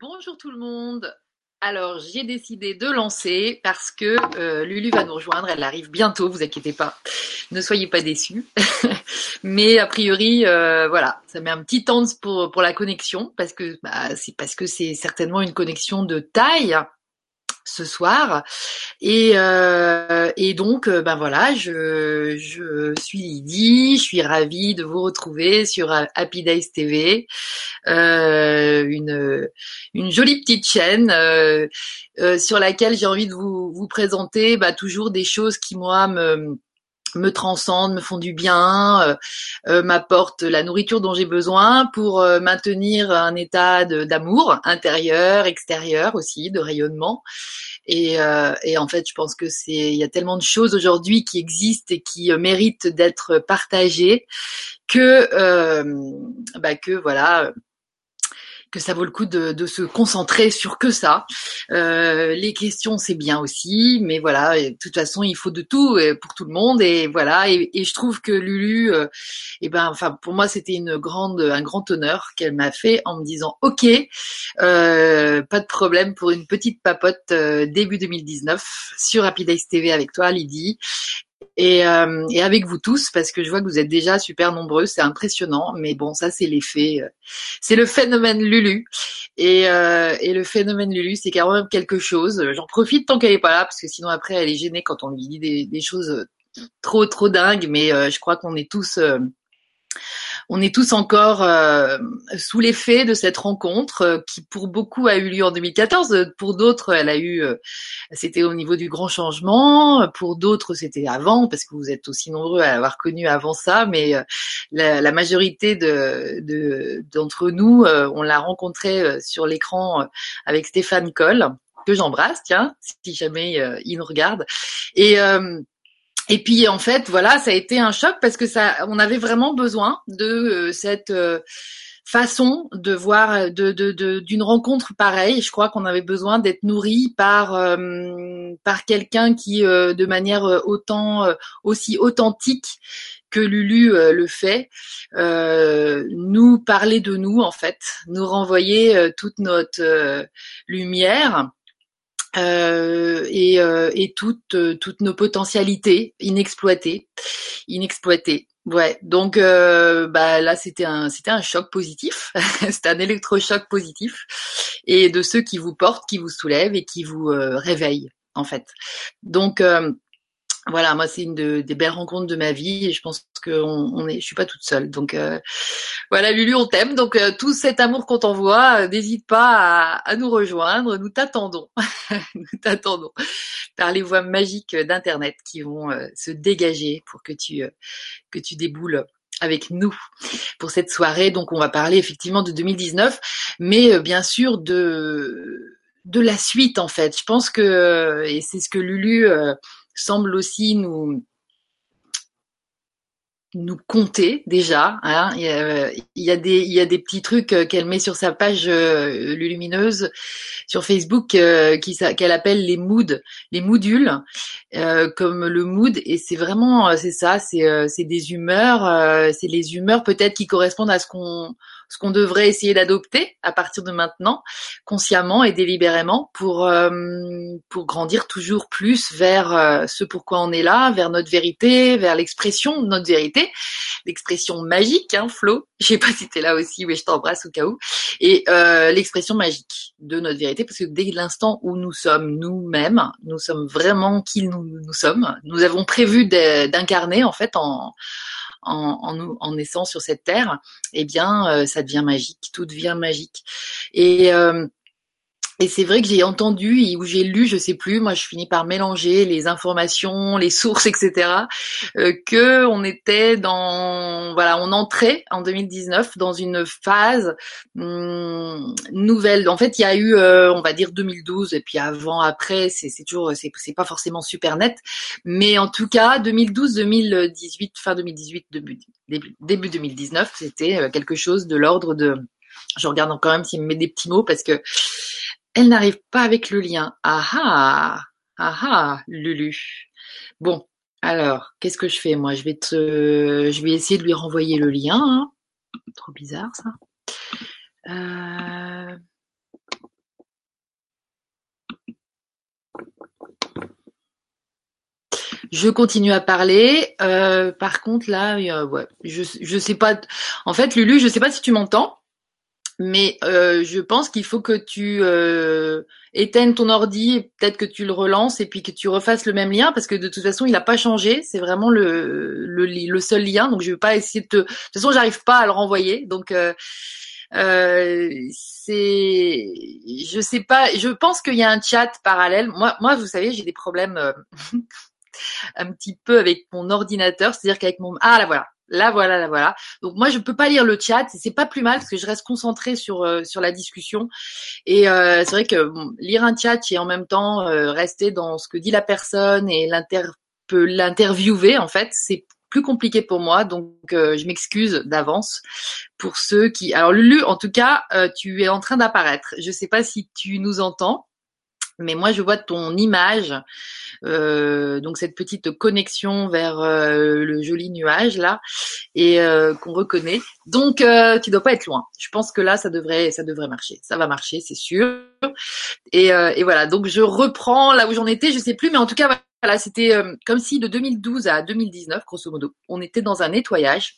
Bonjour tout le monde. Alors, j'ai décidé de lancer parce que euh, Lulu va nous rejoindre. Elle arrive bientôt, vous inquiétez pas. Ne soyez pas déçus. Mais a priori, euh, voilà, ça met un petit temps pour, pour la connexion parce que bah, c'est parce que c'est certainement une connexion de taille ce soir. Et, euh, donc, euh, ben voilà, je, je suis Lydie, je suis ravie de vous retrouver sur Happy Days TV, euh, une, une jolie petite chaîne euh, euh, sur laquelle j'ai envie de vous, vous présenter bah, toujours des choses qui moi me me transcendent, me font du bien, euh, euh, m'apportent la nourriture dont j'ai besoin pour euh, maintenir un état d'amour intérieur, extérieur aussi, de rayonnement. Et, et, en fait, je pense que c'est, il y a tellement de choses aujourd'hui qui existent et qui méritent d'être partagées que, bah que voilà que ça vaut le coup de, de se concentrer sur que ça. Euh, les questions, c'est bien aussi, mais voilà, de toute façon, il faut de tout euh, pour tout le monde, et voilà. Et, je trouve que Lulu, euh, eh ben, enfin, pour moi, c'était une grande, un grand honneur qu'elle m'a fait en me disant, ok, euh, pas de problème pour une petite papote euh, début 2019 sur Happy Days TV avec toi, Lydie. Et, euh, et, avec vous tous, parce que je vois que vous êtes déjà super nombreux, c'est impressionnant, mais bon, ça c'est l'effet, euh, c'est le phénomène Lulu. Et, euh, et le phénomène Lulu, c'est quand même quelque chose. J'en profite tant qu'elle est pas là, parce que sinon après elle est gênée quand on lui dit des, des choses trop trop dingues, mais euh, je crois qu'on est tous on est tous encore euh, sous l'effet de cette rencontre euh, qui pour beaucoup a eu lieu en 2014. Pour d'autres, elle a eu, euh, c'était au niveau du grand changement. Pour d'autres, c'était avant parce que vous êtes aussi nombreux à l'avoir connu avant ça. Mais la, la, majorité de d'entre nous, on l'a rencontré sur l'écran avec Stéphane Coll que j'embrasse, tiens, si jamais il nous regarde. Et et puis en fait, voilà, ça a été un choc parce que ça, on avait vraiment besoin de euh, cette euh, façon de voir, de, de, d'une rencontre pareille. Je crois qu'on avait besoin d'être nourri par euh, par quelqu'un qui, de manière autant aussi authentique que Lulu le fait, nous parler de nous en fait, nous renvoyer toute notre lumière euh, et, euh, et toutes, euh, toutes nos potentialités inexploitées, inexploitées. Ouais, donc euh, bah là c'était un c'était un choc positif, c'était un électrochoc positif et de ceux qui vous portent, qui vous soulèvent et qui vous réveillent en fait. Donc voilà, moi c'est une des belles rencontres de ma vie et je pense que on, est, je suis pas toute seule. Donc euh, voilà, Lulu, on t'aime. Donc euh, tout cet amour qu'on t'envoie, euh, n'hésite pas à, nous rejoindre. Nous t'attendons, nous t'attendons par les voies magiques d'internet qui vont se dégager pour que tu que tu déboules avec nous pour cette soirée. Donc on va parler effectivement de 2019, mais bien sûr de de la suite en fait. Je pense que et c'est ce que Lulu semble aussi nous nous compter déjà. Hein. Il, y a, des il y a des petits trucs euh, qu'elle met sur sa page euh, lumineuse sur Facebook euh, qu'elle appelle les moods, les moodules, comme le mood. Et c'est vraiment c'est ça, c'est des humeurs, c'est les humeurs peut-être qui correspondent à ce qu'on ce qu'on devrait essayer d'adopter à partir de maintenant, consciemment et délibérément, pour euh, pour grandir toujours plus vers euh, ce pourquoi on est là, vers notre vérité, vers l'expression de notre vérité, l'expression magique, hein, Flo. Je sais pas si t'es là aussi, mais je t'embrasse au cas où. Et euh, l'expression magique de notre vérité, parce que dès l'instant où nous sommes nous-mêmes, nous sommes vraiment qui nous, nous sommes. Nous avons prévu d'incarner en fait en en, en, en naissant sur cette terre, eh bien, euh, ça devient magique, tout devient magique. Et euh, et c'est vrai que j'ai entendu ou j'ai lu, je sais plus, moi je finis par mélanger les informations, les sources, etc. Euh, que on était dans, voilà, on entrait en 2019 dans une phase hum, nouvelle. En fait, il y a eu, euh, on va dire 2012 et puis avant, après, c'est toujours, c'est pas forcément super net, mais en tout cas 2012, 2018, fin 2018, début, début 2019, c'était euh, quelque chose de l'ordre de je regarde quand même s'il me met des petits mots parce que elle n'arrive pas avec le lien. Ah ah Ah ah Lulu Bon, alors, qu'est-ce que je fais Moi, je vais te. Je vais essayer de lui renvoyer le lien. Hein. Trop bizarre ça. Euh, je continue à parler. Euh, par contre, là, euh, je, je sais pas. En fait, Lulu, je ne sais pas si tu m'entends mais euh, je pense qu'il faut que tu euh, éteignes ton ordi, peut-être que tu le relances et puis que tu refasses le même lien parce que de toute façon, il n'a pas changé. C'est vraiment le, le, le seul lien. Donc, je vais pas essayer de te. De toute façon, j'arrive pas à le renvoyer. Donc euh, euh, c'est, je sais pas, je pense qu'il y a un chat parallèle. Moi, moi, vous savez, j'ai des problèmes euh, un petit peu avec mon ordinateur, c'est-à-dire qu'avec mon, ah là voilà, là voilà, là voilà. Donc moi, je peux pas lire le chat, c'est pas plus mal parce que je reste concentrée sur euh, sur la discussion. Et euh, c'est vrai que bon, lire un chat et en même temps euh, rester dans ce que dit la personne et l'inter l'interviewer en fait, c'est plus compliqué pour moi, donc euh, je m'excuse d'avance pour ceux qui. Alors Lulu, en tout cas, euh, tu es en train d'apparaître. Je sais pas si tu nous entends, mais moi je vois ton image, euh, donc cette petite connexion vers euh, le joli nuage là, et euh, qu'on reconnaît. Donc euh, tu dois pas être loin. Je pense que là ça devrait, ça devrait marcher. Ça va marcher, c'est sûr. Et, et, voilà. Donc je reprends là où j'en étais. Je sais plus, mais en tout cas voilà, c'était euh, comme si de 2012 à 2019, grosso modo, on était dans un nettoyage.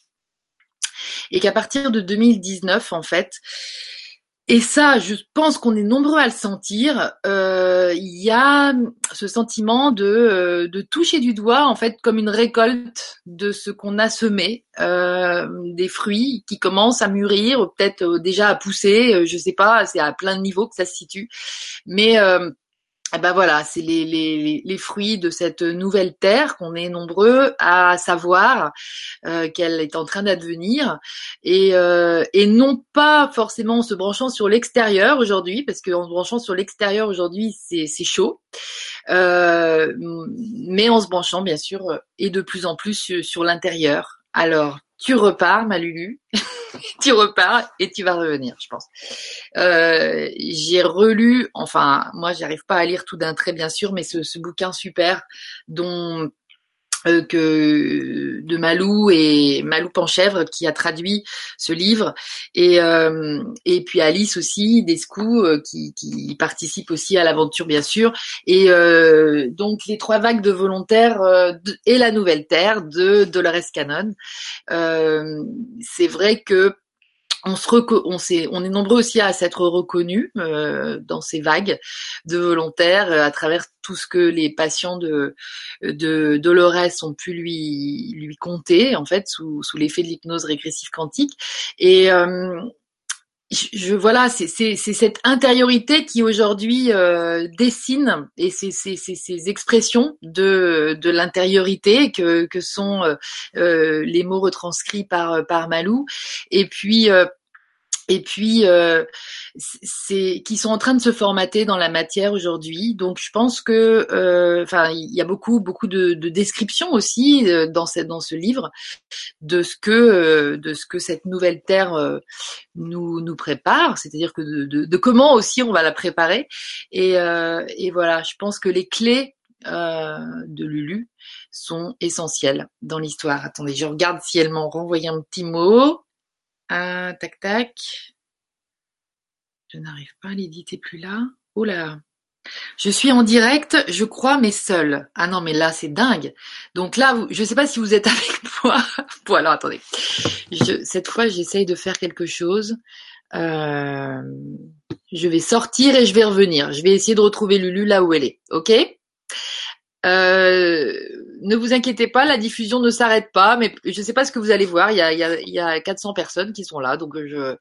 Et qu'à partir de 2019, en fait, et ça, je pense qu'on est nombreux à le sentir. Euh, il y a ce sentiment de, euh, de toucher du doigt, en fait, comme une récolte de ce qu'on a semé, euh, des fruits qui commencent à mûrir, peut-être déjà à pousser. Je sais pas, c'est à plein de niveaux que ça se situe, mais eh ben voilà, c'est les, les, les, fruits de cette nouvelle terre qu'on est nombreux à savoir euh, qu'elle est en train d'advenir et, euh, et non pas forcément en se branchant sur l'extérieur aujourd'hui parce qu'en se branchant sur l'extérieur aujourd'hui c'est, chaud, euh, mais en se branchant bien sûr et de plus en plus sur, sur l'intérieur. Alors tu repars, ma Lulu, tu repars et tu vas revenir, je pense. Euh, j'ai relu, enfin, moi, j'arrive pas à lire tout d'un trait, bien sûr, mais ce, ce bouquin super dont euh, que de Malou et Malou Panchèvre qui a traduit ce livre. Et euh, et puis Alice aussi Descou euh, qui, qui participe aussi à l'aventure bien sûr. Et euh, donc les trois vagues de volontaires et la nouvelle terre de Dolores Cannon. C'est vrai que on se on, est, on est nombreux aussi à s'être reconnus euh, dans ces vagues de volontaires euh, à travers tout ce que les patients de, de Dolores ont pu lui, lui compter en fait sous, sous l'effet de l'hypnose régressive quantique. Et euh, je, voilà, c'est cette intériorité qui aujourd'hui euh, dessine et c'est ces expressions de, de l'intériorité que, sont euh, euh, les mots retranscrits par Malou. Et puis et puis euh, c'est qui sont en train de se formater dans la matière aujourd'hui. Donc je pense que euh, enfin il y a beaucoup beaucoup de, de descriptions aussi euh, dans cette dans ce livre de ce que euh, de ce que cette nouvelle terre euh, nous nous prépare, c'est-à-dire que de, de, de, comment aussi on va la préparer. Et, et voilà, je pense que les clés de Lulu sont essentielles dans l'histoire. Attendez, je regarde si elle m'en renvoyé un petit mot. Ah, tac, tac. Je n'arrive pas, Lydie, t'es plus là. Oh là. Je suis en direct, je crois, mais seule. Ah non, mais là, c'est dingue. Donc là, je ne sais pas si vous êtes avec moi. bon, alors, attendez. cette fois, j'essaye de faire quelque chose. Euh, je vais sortir et je vais revenir. Je vais essayer de retrouver Lulu là où elle est. OK? Euh, ne vous inquiétez pas, la diffusion ne s'arrête pas, mais je ne sais pas ce que vous allez voir. Il y a, il y a, y a 400 personnes qui sont là, donc je,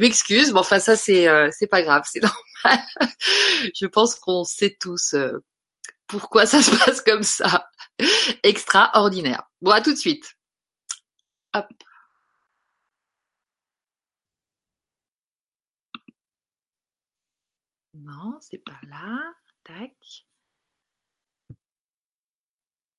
m'excuse, mais enfin ça c'est, euh, pas grave, je pense qu'on sait tous euh, pourquoi ça se passe comme ça. Extraordinaire. Bon, à tout de suite. Hop. Non, c'est pas là. Tac.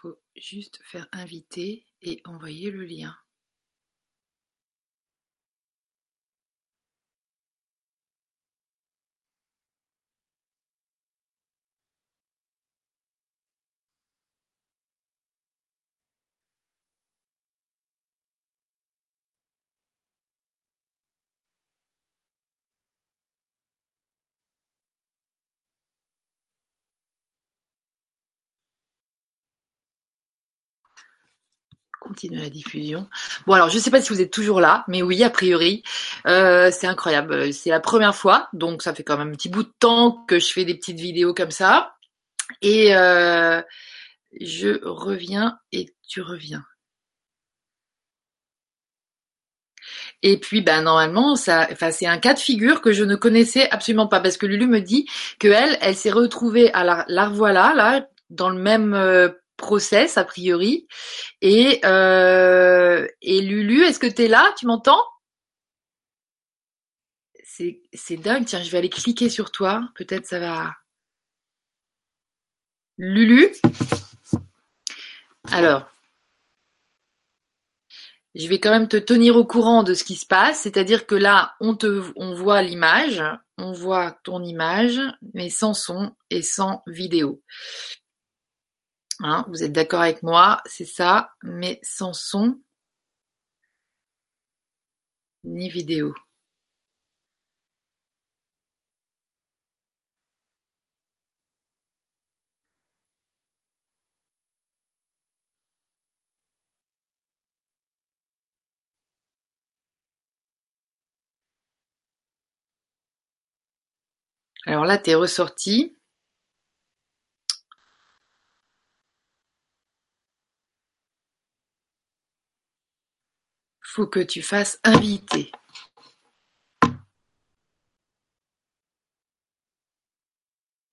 Faut juste faire inviter et envoyer le lien. Continuer la diffusion. Bon alors je ne sais pas si vous êtes toujours là, mais oui a priori euh, c'est incroyable. C'est la première fois, donc ça fait quand même un petit bout de temps que je fais des petites vidéos comme ça. Et euh, je reviens et tu reviens. Et puis, ben normalement, ça, enfin, c'est un cas de figure que je ne connaissais absolument pas parce que Lulu me dit que elle, elle s'est retrouvée à la, la revoilà là, dans le même euh, process a priori. Et euh, Lulu, est-ce que t'es là? Tu m'entends? C'est c'est dingue. Tiens, je vais aller cliquer sur toi. Peut-être ça va. Lulu? Alors, je vais quand même te tenir au courant de ce qui se passe, c'est-à-dire que là, on te, on voit l'image, on voit ton image, mais sans son et sans vidéo. Hein, vous êtes d'accord avec moi, c'est ça, mais sans son ni vidéo. Alors là, t'es ressorti. Faut que tu fasses inviter.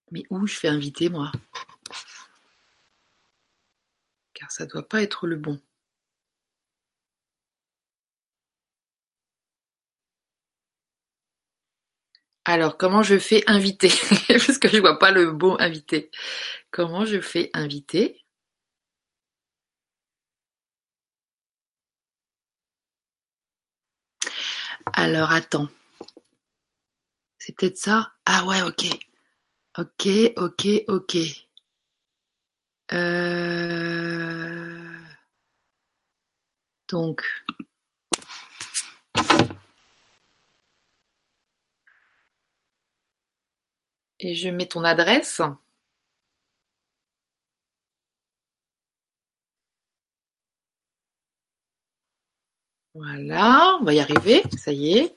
Mais où je fais inviter moi? Car ça doit pas être le bon. Alors, comment je fais inviter? Parce que je vois pas le bon invité. Comment je fais inviter? Alors, attends. C'est peut-être ça? Ah ouais, ok. Ok, ok, ok. Euh... Donc, et je mets ton adresse? Voilà, on va y arriver, ça y est.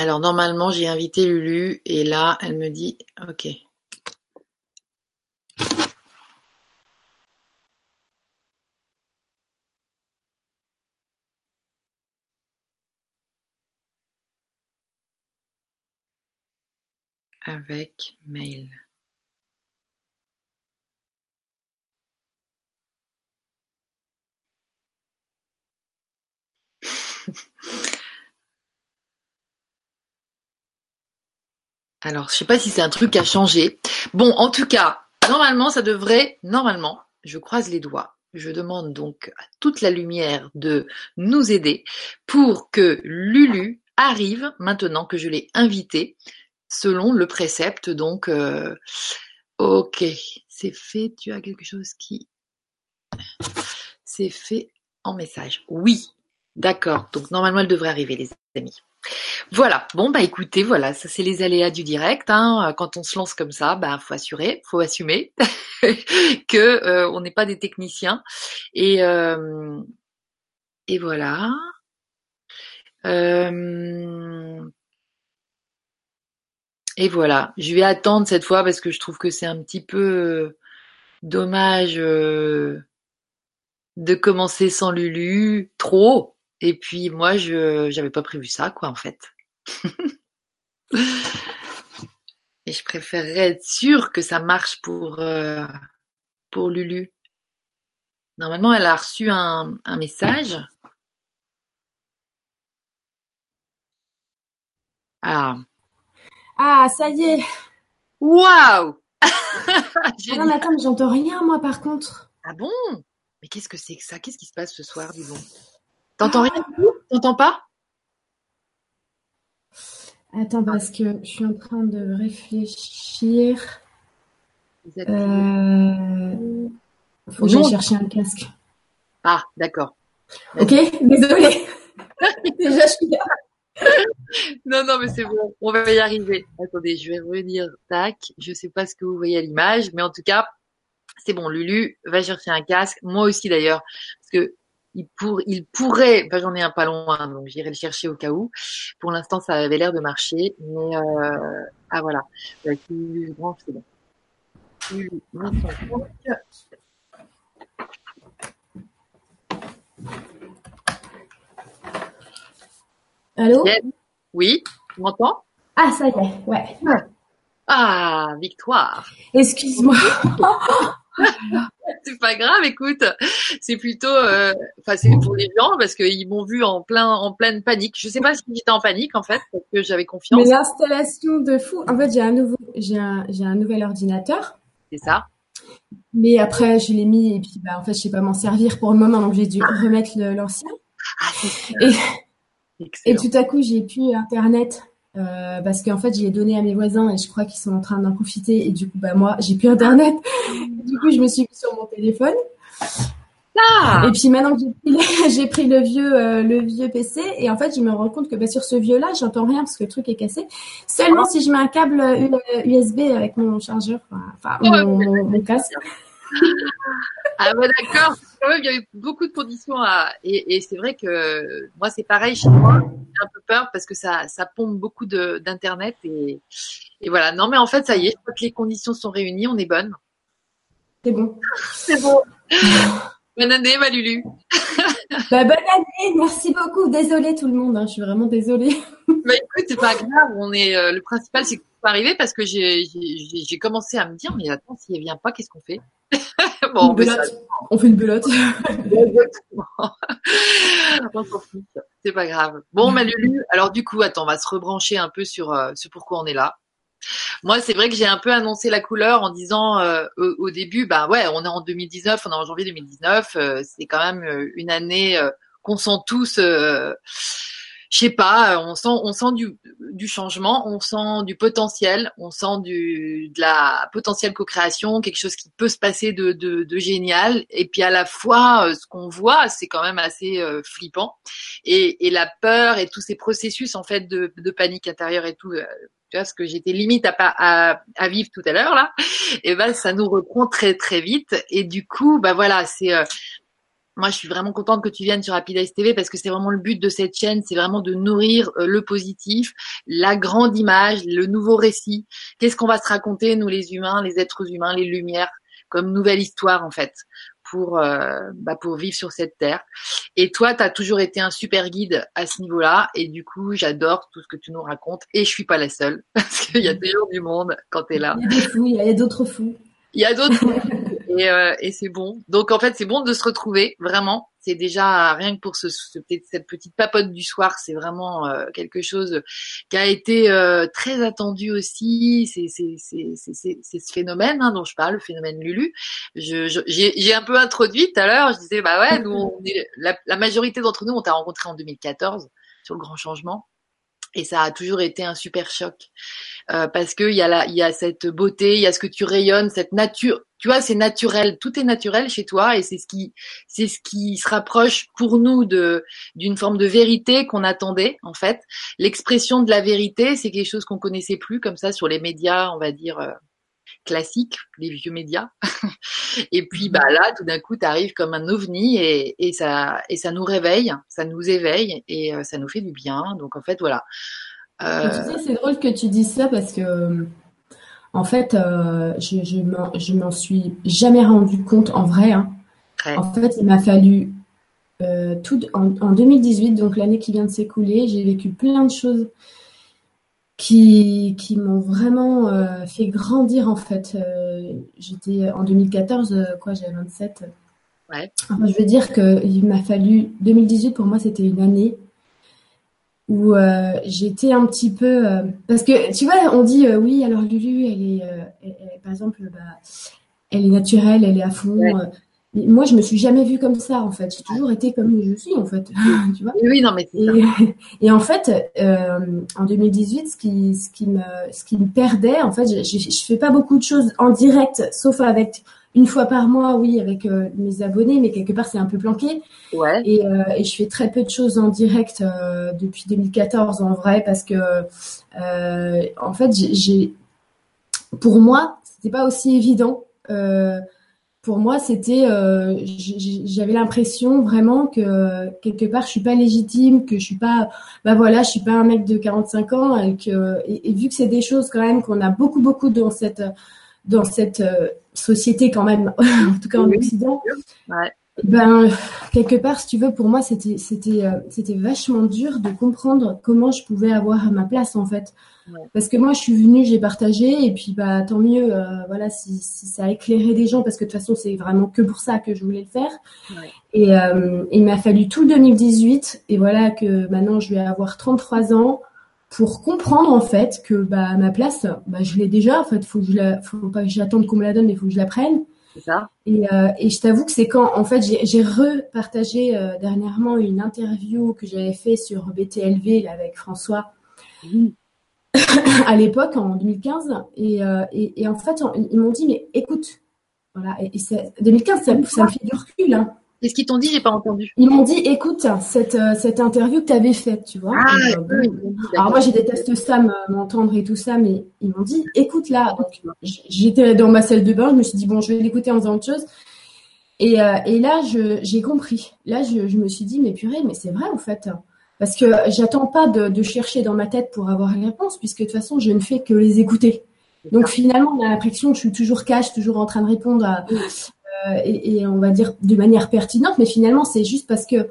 Alors normalement j'ai invité Lulu et là elle me dit ok. Avec mail. Alors, je sais pas si c'est un truc à changer. Bon, en tout cas, normalement, ça devrait, normalement, je croise les doigts. Je demande donc à toute la lumière de nous aider pour que Lulu arrive maintenant que je l'ai invité selon le précepte. Donc, euh, ok, c'est fait. Tu as quelque chose qui, c'est fait en message. Oui, d'accord. Donc normalement, elle devrait arriver, les amis. Voilà, bon bah écoutez, voilà, ça c'est les aléas du direct. Hein. Quand on se lance comme ça, bah faut assurer, faut assumer que euh, on n'est pas des techniciens. Et euh, voilà. Euh, et voilà, je vais attendre cette fois parce que je trouve que c'est un petit peu dommage de commencer sans Lulu trop. Et puis moi, je j'avais pas prévu ça, quoi, en fait. Et je préférerais être sûre que ça marche pour euh, pour Lulu. Normalement, elle a reçu un, un message. Ah. Ah, ça y est. Waouh Ah non, mais attends, j'entends rien, moi, par contre. Ah bon? Mais qu'est-ce que c'est que ça? Qu'est-ce qui se passe ce soir, du bon T'entends rien T'entends pas? Attends, parce que je suis en train de réfléchir. Euh... Faut que j'aille chercher un casque. Ah, d'accord. Ok, désolée. Déjà, je suis là. Non, non, mais c'est bon, on va y arriver. Attendez, je vais revenir. Tac, je sais pas ce que vous voyez à l'image, mais en tout cas, c'est bon. Lulu va chercher un casque. Moi aussi d'ailleurs, parce que il, pour, il pourrait. Enfin, j'en ai un pas loin, donc j'irai le chercher au cas où. Pour l'instant, ça avait l'air de marcher, mais euh, ah voilà. Lulu se branche, c'est bon. Allô? Yes. Oui, tu m'entends? Ah, ça y est, ouais. Ah, victoire. Excuse-moi. C'est pas grave, écoute. C'est plutôt, euh, enfin, c'est pour les gens parce qu'ils m'ont vu en plein, en pleine panique. Je sais pas si j'étais en panique en fait, parce que j'avais confiance. Mais l'installation de fou. En fait, j'ai un nouveau, j'ai un, j'ai un nouvel ordinateur. C'est ça. Mais après, je l'ai mis et puis, bah, en fait, je sais pas m'en servir pour le moment, donc j'ai dû remettre l'ancien. Ah, Et, et tout à coup, j'ai plus Internet. Euh, parce qu'en fait, je l'ai donné à mes voisins et je crois qu'ils sont en train d'en profiter. Et du coup, bah, moi, j'ai plus Internet. Du coup, je me suis mis sur mon téléphone. Ah, Et puis maintenant que j'ai pris, le- pris le vieux, euh, le vieux PC, et en fait, je me rends compte que bah, sur ce vieux-là, j'entends rien parce que le truc est cassé. Seulement si je mets un câble euh, USB avec mon chargeur, enfin, mon, mon- mon casque. Ah bah d'accord. Quand même, il y avait beaucoup de conditions à, et, et c'est vrai que moi c'est pareil chez moi. J'ai un peu peur parce que ça, ça pompe beaucoup de d'internet et, et voilà. Non mais en fait, ça y est, je crois que les conditions sont réunies, on est bonne. C'est bon. C'est bon. Bonne année, ma Lulu. Bah, bonne année, merci beaucoup. Désolée tout le monde, hein, je suis vraiment désolée. Bah écoute, c'est pas grave. On est euh, le principal, c'est que arrivé parce que j'ai commencé à me dire mais attends, si elle vient pas, qu'est-ce qu'on fait? Bon, ça- belote. On fait une belote. on. C'est pas grave. Bon, ma Lulu. Alors du coup, attends, on va se rebrancher un peu sur euh, ce pourquoi on est là. Moi, c'est vrai que j'ai un peu annoncé la couleur en disant euh, au, au début, bah ouais, on est en 2019, on est en janvier 2019, euh, c'est quand même euh, une année euh, qu'on sent tous. Euh, je sais pas, on sent, on sent du, du changement, on sent du potentiel, on sent du, de la potentielle co-création, quelque chose qui peut se passer de, de, de génial. Et puis à la fois, euh, ce qu'on voit, c'est quand même assez euh, flippant. Et, et la peur et tous ces processus en fait de, de panique intérieure et tout, euh, tu vois, ce que j'étais limite à, à, à vivre tout à l'heure là, et ben ça nous reprend très très vite. Et du coup, bah voilà, c'est euh, moi, je suis vraiment contente que tu viennes sur Eyes TV parce que c'est vraiment le but de cette chaîne, c'est vraiment de nourrir euh, le positif, la grande image, le nouveau récit. Qu'est-ce qu'on va se raconter, nous les humains, les êtres humains, les lumières, comme nouvelle histoire en fait, pour euh, bah, pour vivre sur cette terre. Et toi, tu as toujours été un super guide à ce niveau-là, et du coup, j'adore tout ce que tu nous racontes. Et je suis pas la seule parce qu'il y a toujours du monde quand tu es là. Il y a des fous, il y a d'autres fous. Il y a d'autres et, euh, et c'est bon. Donc en fait, c'est bon de se retrouver, vraiment. C'est déjà rien que pour ce, cette petite papote du soir, c'est vraiment euh, quelque chose qui a été euh, très attendu aussi. C'est ce phénomène hein, dont je parle, le phénomène Lulu. Je je- j'ai j'ai un peu introduit tout à l'heure. Je disais bah ouais, nous on est, la, la majorité d'entre nous on t'a rencontré en 2014 sur le grand changement. Et ça a toujours été un super choc euh, parce que il y a y a cette beauté, il y a ce que tu rayonnes, cette nature. Tu vois, c'est naturel, tout est naturel chez toi et c'est ce qui, c'est ce qui se rapproche pour nous de d'une forme de vérité qu'on attendait en fait. L'expression de la vérité, c'est quelque chose qu'on connaissait plus comme ça sur les médias, on va dire euh, classiques, les vieux médias. et puis bah là, tout d'un coup, tu arrives comme un ovni et, et ça et ça nous réveille, ça nous éveille et euh, ça nous fait du bien. Donc en fait, voilà. Euh, tu sais, c'est drôle que tu dises ça parce que, euh, en fait, euh, je, je m'en, je m'en suis jamais rendu compte en vrai, hein. En fait, il m'a fallu euh, tout en, en, 2018, donc l'année qui vient de s'écouler, j'ai vécu plein de choses qui, qui m'ont vraiment euh, fait grandir en fait. J'étais en 2014, euh, quoi, j'avais 27. Ouais. Enfin, je veux dire qu'il m'a fallu 2018 pour moi, c'était une année où euh, j'étais un petit peu parce que tu vois, on dit oui, alors Lulu, elle est, elle, elle, par exemple, bah, elle est naturelle, elle est à fond. Ouais. Mais moi, je me suis jamais vue comme ça, en fait. J'ai toujours été comme je suis, en fait. tu vois Oui, non, mais c'est ça. et, et en fait, euh, en 2018, ce qui, ce qui me, ce qui me perdait, en fait, je, je, je fais pas beaucoup de choses en direct, sauf avec une fois par mois, oui, avec euh, mes abonnés, mais quelque part, c'est un peu planqué. Ouais. Et, euh, et je fais très peu de choses en direct euh, depuis 2014, en vrai, parce que, en fait, j'ai- pour moi, c'était pas aussi évident. Pour moi, c'était, j'avais l'impression vraiment que quelque part, je suis pas légitime, que je suis pas, bah voilà, je suis pas un mec de 45 ans, et que, et, et vu que c'est des choses quand même qu'on a beaucoup, beaucoup dans cette, dans cette société quand même, en tout cas en Oui. Occident, Ouais. ben quelque part, si tu veux, pour moi, c'était, c'était, euh, c'était vachement dur de comprendre comment je pouvais avoir ma place en fait. Ouais. Parce que moi, je suis venue, j'ai partagé, et puis bah tant mieux, euh, voilà, si, si ça a éclairé des gens, parce que de toute façon, c'est vraiment que pour ça que je voulais le faire. Ouais. Et euh, il m'a fallu tout le 2018, et voilà que maintenant je vais avoir 33 ans pour comprendre en fait que bah ma place, bah je l'ai déjà. En fait, faut que je la, faut pas que j'attende qu'on me la donne, mais faut que je la prenne. Ça. Et, euh, et je t'avoue que c'est quand, en fait, j'ai j'ai repartagé euh, dernièrement une interview que j'avais fait sur BTLV là, avec François à l'époque, en 2015. Et, euh, et, et en fait, on- ils m'ont dit, mais écoute, voilà, et, et c'est- 2015, ça, ça me fait du recul. Hein. Qu'est-ce qu'ils t'ont dit J'ai pas entendu. Ils m'ont dit, écoute, cette, euh, cette interview que tu avais faite, tu vois. Ah, Et, euh, oui, alors moi, je déteste ça, me- m'entendre et tout ça, mais ils m'ont dit, écoute là. J'étais dans ma salle de bain, je me suis dit, bon, je vais l'écouter en faisant autre chose. Et, euh, et là, je- j'ai compris. Là, je, je me suis dit, mais purée, mais c'est vrai en fait. Parce que j'attends pas de, de chercher dans ma tête pour avoir les réponses, puisque de toute façon, je ne fais que les écouter. Donc finalement, on a l'impression que je suis toujours cash, toujours en train de répondre à, euh, et, et on va dire de manière pertinente, mais finalement, c'est juste parce que,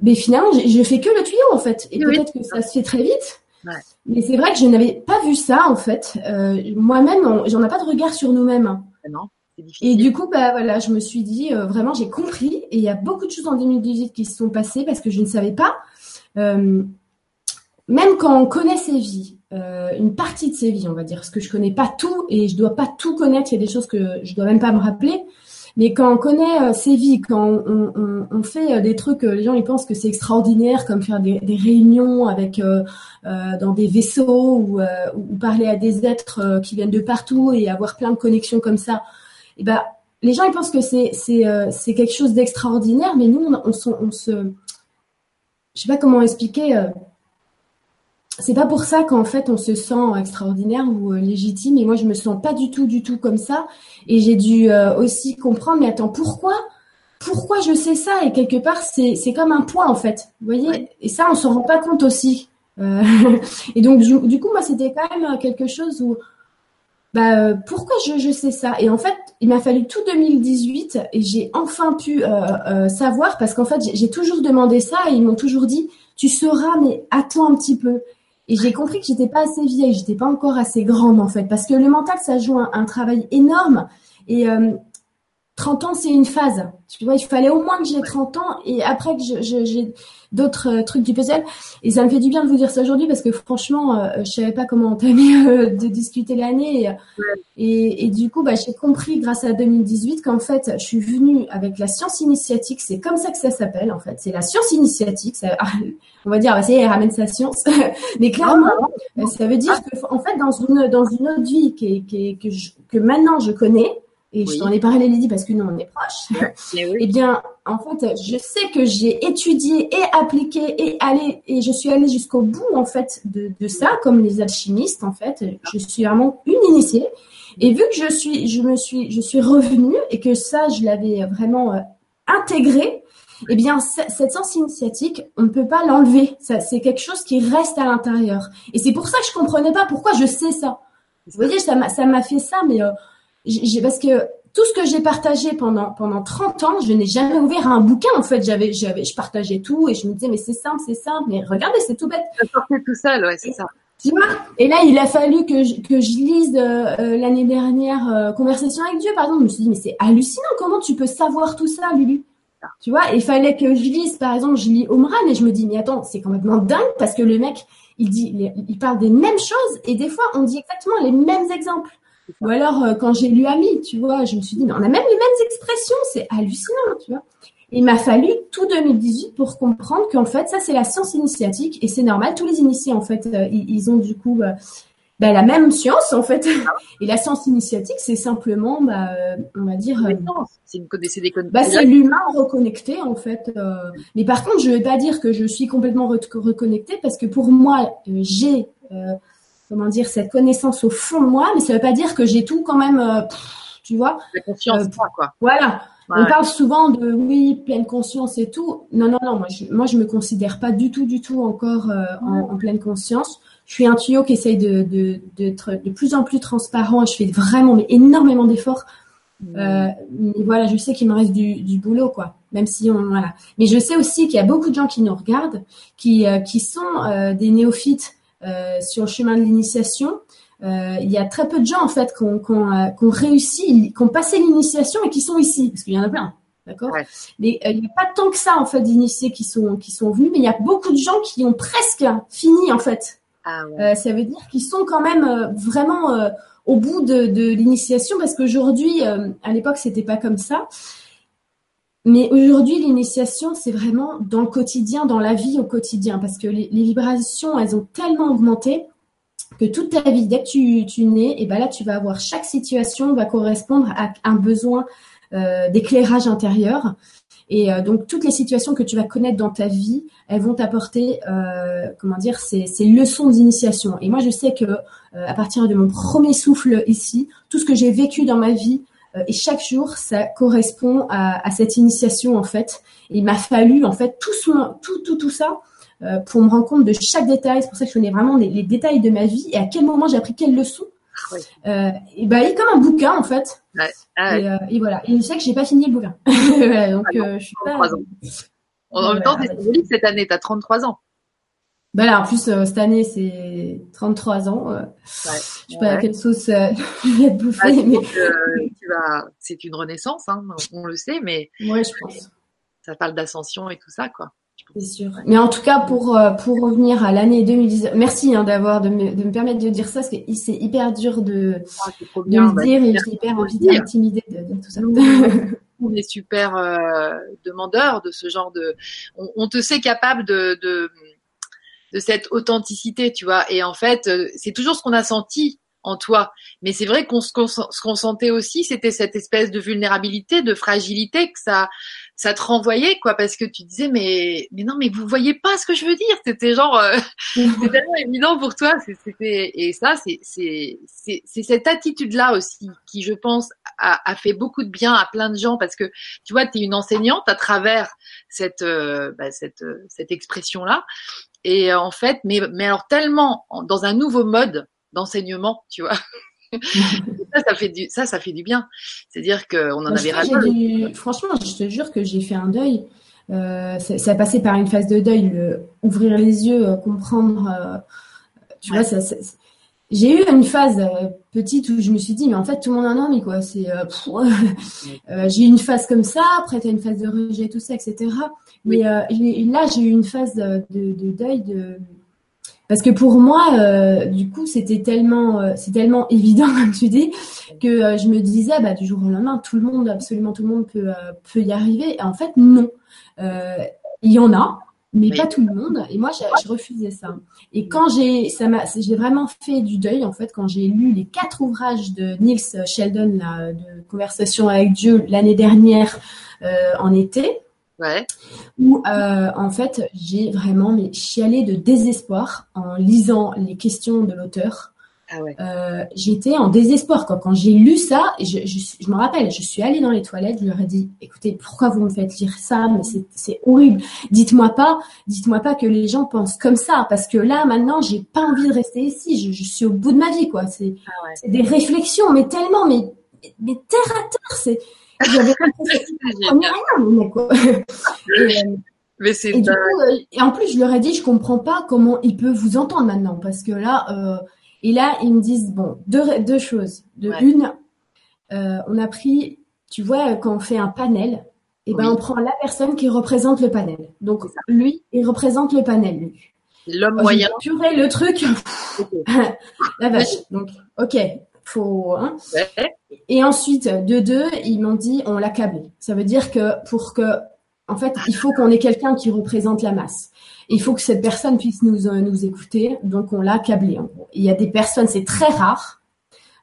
mais finalement, je, je fais que le tuyau en fait, et Oui, peut-être que ça se fait très vite. Ouais. Mais c'est vrai que je n'avais pas vu ça en fait. Euh, Moi-même, j'en ai pas de regard sur nous-mêmes. Non, c'est Et du coup, bah voilà, je me suis dit euh, vraiment, j'ai compris. Et il y a beaucoup de choses en 2018 qui se sont passées parce que je ne savais pas. Euh, même quand on connaît ses vies, euh, une partie de ses vies, on va dire, parce que je connais pas tout et je dois pas tout connaître. Il y a des choses que je dois même pas me rappeler. Mais quand on connaît euh, ses vies, quand on, fait euh, des trucs, euh, les gens ils pensent que c'est extraordinaire, comme faire des, réunions avec euh, dans des vaisseaux ou, euh, ou parler à des êtres qui viennent de partout et avoir plein de connexions comme ça. Et ben les gens ils pensent que c'est c'est c'est quelque chose d'extraordinaire, mais nous on, on se je sais pas comment expliquer. C'est pas pour ça qu'en fait on se sent extraordinaire ou euh, légitime. Et moi je me sens pas du tout, du tout comme ça. Et j'ai dû euh, aussi comprendre. Mais attends, pourquoi, pourquoi je sais ça? Et quelque part c'est c'est comme un poids en fait. Vous voyez? Ouais. Et ça on s'en rend pas compte aussi. Euh, et donc du, du coup moi c'était quand même quelque chose où bah pourquoi je, je sais ça? Et en fait il m'a fallu tout 2018 et j'ai enfin pu euh, savoir parce qu'en fait j'ai j'ai toujours demandé ça et ils m'ont toujours dit tu sauras mais attends un petit peu. Et j'ai compris que j'étais pas assez vieille, j'étais pas encore assez grande en fait, parce que le mental ça joue un, travail énorme. Et euh, 30 ans c'est une phase. Tu vois, il fallait au moins que j'ai 30 ans et après que je- d'autres euh, trucs du puzzle. Et ça me fait du bien de vous dire ça aujourd'hui parce que franchement, euh, je savais pas comment entamer euh, de discuter l'année. Et, et, et du coup, bah, j'ai compris grâce à 2018 qu'en fait, je suis venue avec la science initiatique. C'est comme ça que ça s'appelle en fait. C'est la science initiatique. Ça, on va dire, ça y est, elle ramène sa science. Mais clairement, euh, ça veut dire que en fait, dans une dans une autre vie qui que, je- que maintenant je connais. Et Oui. je t'en ai parlé, Lydie, parce que nous, on est proches. Oui. Eh bien, en fait, je sais que j'ai étudié et appliqué et allé et je suis allée jusqu'au bout en fait de, ça, comme les alchimistes en fait. Je suis vraiment une initiée. Et vu que je suis, je me suis, je suis revenue et que ça, je l'avais vraiment euh, intégré. Eh bien, cette sens initiatique, on ne peut pas l'enlever. C'est quelque chose qui reste à l'intérieur. Et c'est pour ça que je comprenais pas pourquoi je sais ça. Vous voyez, ça m'a, ça m'a fait ça, mais euh, parce que tout ce que j'ai partagé pendant pendant 30 ans, je n'ai jamais ouvert un bouquin. En fait, j'avais j'avais je partageais tout et je me disais mais c'est simple, c'est simple. Mais regardez, c'est tout bête. Ça sortait tout seul, ouais, c'est ça. Tu vois Et là, il a fallu que je, que je lise euh, euh, l'année dernière euh, Conversation avec Dieu, par exemple. Je me suis dit mais c'est hallucinant. Comment tu peux savoir tout ça, Lulu? Tu vois Il fallait que je lise, par exemple, je lis Omran et je me dis mais attends, c'est complètement dingue parce que le mec, il dit, il parle des mêmes choses et des fois on dit exactement les mêmes exemples. Ou alors, euh, quand j'ai lu Ami, tu vois, je me suis dit, mais on a même les mêmes expressions, c'est hallucinant, tu vois. Il m'a fallu tout 2018 pour comprendre qu'en fait, ça, c'est la science initiatique et c'est normal. Tous les initiés, en fait, euh, ils, ont du coup euh, bah, la même science, en fait. Et la science initiatique, c'est simplement, bah, on va dire... c'est une des bah, C'est l'humain reconnecté, en fait. Mais par contre, je ne vais pas dire que je suis complètement reconnecté parce que pour moi, j'ai comment dire, cette connaissance au fond de moi, mais ça veut pas dire que j'ai tout quand même, euh, tu vois. La conscience, euh, quoi. Voilà. On parle souvent de oui, pleine conscience et tout. Non, non, non. Moi, je, moi, je me considère pas du tout, du tout encore euh, en, pleine conscience. Je suis un tuyau qui essaye de d'être de, de, plus en plus transparent. Je fais vraiment, mais énormément d'efforts. Mmh. mais voilà, je sais qu'il me reste du, du, boulot, quoi. Même si on voilà. Mais je sais aussi qu'il y a beaucoup de gens qui nous regardent, qui qui sont des néophytes euh, sur le chemin de l'initiation. Euh, il y a très peu de gens en fait qui ont, euh, réussi, qui ont passé l'initiation et qui sont ici, parce qu'il y en a plein. D'accord? Mais il n'y a pas tant que ça en fait d'initiés qui sont qui sont venus, mais il y a beaucoup de gens qui ont presque fini en fait. Ah ouais. ça veut dire qu'ils sont quand même vraiment au bout de, de l'initiation parce qu'aujourd'hui, à l'époque, c'était pas comme ça. Mais aujourd'hui, l'initiation, c'est vraiment dans le quotidien, dans la vie au quotidien, parce que les, vibrations, elles ont tellement augmenté que toute ta vie, dès que tu, tu nais, et ben là, tu vas avoir chaque situation va correspondre à un besoin euh, d'éclairage intérieur. Et euh, donc, toutes les situations que tu vas connaître dans ta vie, elles vont t'apporter, euh, comment dire, ces, ces leçons d'initiation. Et moi, je sais que à partir de mon premier souffle ici, tout ce que j'ai vécu dans ma vie, euh, et chaque jour, ça correspond à, à, cette initiation en fait. Il m'a fallu en fait tout, son, tout, tout, tout ça euh, pour me rendre compte de chaque détail. C'est pour ça que je connais vraiment les, les, détails de ma vie et à quel moment j'ai appris quelle leçon. Ah euh, et bah, il est comme un bouquin en fait. Ouais. Ah ouais. Et, euh, et, voilà. Et je sais que j'ai pas fini le bouquin. donc ah euh, je suis pas. Ans. En même temps, c'est symbolique cette année. T'as 33 ans. Bah là, en plus, euh, cette année, c'est 33 ans. Euh, ouais, je sais pas quelle sauce euh, je vais te bouffer. Ah, mais... tu vas... C'est une renaissance, hein, on le sait, mais ouais, je pense. ça parle d'ascension et tout ça, quoi. C'est sûr. Mais en tout cas, pour euh, pour revenir à l'année 2019, merci hein, d'avoir de me, de me permettre de dire ça, parce que c'est hyper dur de, ah, de le bah, dire et j'ai hyper envie d'intimider de dire tout ça. on est super euh, demandeurs de ce genre de. On, on te sait capable de, de de cette authenticité, tu vois. Et en fait, euh, c'est toujours ce qu'on a senti en toi. Mais c'est vrai qu'on ce qu'on sentait aussi, c'était cette espèce de vulnérabilité, de fragilité que ça ça te renvoyait quoi. Parce que tu disais mais mais non mais vous voyez pas ce que je veux dire. C'était genre euh, tellement évident pour toi. C'était et ça c'est c'est cette attitude là aussi qui je pense a, a, fait beaucoup de bien à plein de gens. Parce que tu vois tu es une enseignante à travers cette euh, bah, cette cette expression là et en fait, mais, mais alors tellement dans un nouveau mode d'enseignement, tu vois. ça, ça fait du, ça, ça fait du bien. C'est-à-dire qu'on en avait ras Franchement, je te jure que j'ai fait un deuil. Euh, ça, ça, a passé par une phase de deuil, le, ouvrir les yeux, euh, comprendre. Euh, tu vois, ça, ça j'ai eu une phase euh, petite où je me suis dit mais en fait tout le monde a un ami quoi. C'est euh, euh, j'ai eu une phase comme ça après tu as une phase de rejet tout ça etc mais là j'ai eu une phase de, de, deuil de parce que pour moi du coup c'était tellement c'est tellement évident comme tu dis que je me disais bah du jour au lendemain tout le monde absolument tout le monde peut peut y arriver. Et en fait non. Il y en a mais pas tout le monde. Et moi, je, refusais ça. Et quand j'ai, ça m'a, j'ai vraiment fait du deuil en fait quand j'ai lu les quatre ouvrages de Niels Sheldon là, de Conversation avec Dieu l'année dernière euh, en été. Ouais. Où euh, en fait j'ai vraiment mais chialé de désespoir en lisant les questions de l'auteur ah euh, j'étais en désespoir quoi. Quand j'ai lu ça, je, je, je, me rappelle, je suis allée dans les toilettes, je leur ai dit, écoutez, pourquoi vous me faites lire ça Mais c'est horrible. Dites-moi pas, dites-moi pas que les gens pensent comme ça, parce que là maintenant, j'ai pas envie de rester ici. Je, je, suis au bout de ma vie quoi. C'est ah des réflexions, mais tellement, mais mais terre à terre, c'est. J'avais rien, quoi. Et, mais c'est et, euh, et en plus, je leur ai dit, je comprends pas comment ils peuvent vous entendre maintenant, parce que là, euh, et là, ils me disent, bon, deux, deux choses. De une, euh, on a pris, tu vois, quand on fait un panel, et eh ben on prend la personne qui représente le panel. Donc lui, il représente le panel. L'homme oh, moyen. Purée le truc. la vache. Donc ok, faut. Hein. Et ensuite de deux, ils m'ont dit on l'a câblé. Ça veut dire que pour que, en fait, il faut qu'on ait quelqu'un qui représente la masse. Il faut que cette personne puisse nous euh, nous écouter. Donc on l'a câblé. Il y a des personnes, c'est très rare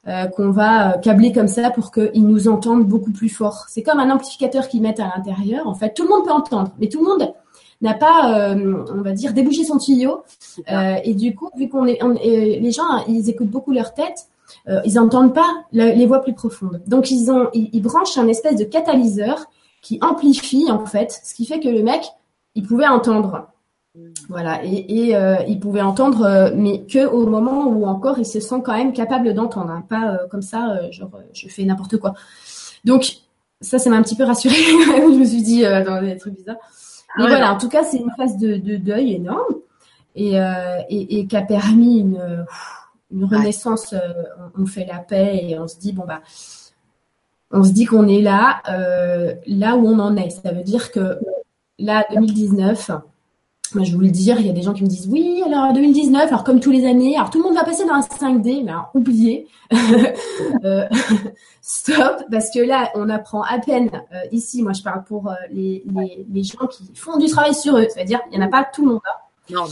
euh, qu'on va euh, câbler comme ça pour qu'ils nous entendent beaucoup plus fort. C'est comme un amplificateur qu'ils mettent à l'intérieur. En fait, tout le monde peut entendre, mais tout le monde n'a pas, on va dire, débouché son tuyau. et du coup, vu qu'on les gens, ils écoutent beaucoup leur tête, ils n'entendent pas les voix plus profondes. Donc ils ont, ils, branchent un espèce de catalyseur qui amplifie en fait, ce qui fait que le mec, il pouvait entendre voilà, et, euh, il pouvait entendre, euh, mais que au moment où encore il se sent quand même capable d'entendre, hein. pas euh, comme ça, genre je fais n'importe quoi. Donc ça, ça m'a un petit peu rassurée. je me suis dit dans des trucs bizarres. Mais ah voilà, en tout cas, c'est une phase de, deuil énorme et, et, qui a permis une, une renaissance. On, fait la paix et on se dit bon bah, on se dit qu'on est là, là où on en est. Ça veut dire que là, 2019 je voulais dire, il y a des gens qui me disent oui, alors 2019, alors comme tous les années, alors tout le monde va passer dans un 5D, mais alors oubliez, euh, stop, parce que là, on apprend à peine euh, ici. Moi, je parle pour euh, les, les, les, gens qui font du travail sur eux, c'est-à-dire il n'y en a pas tout le monde. Hein. Non,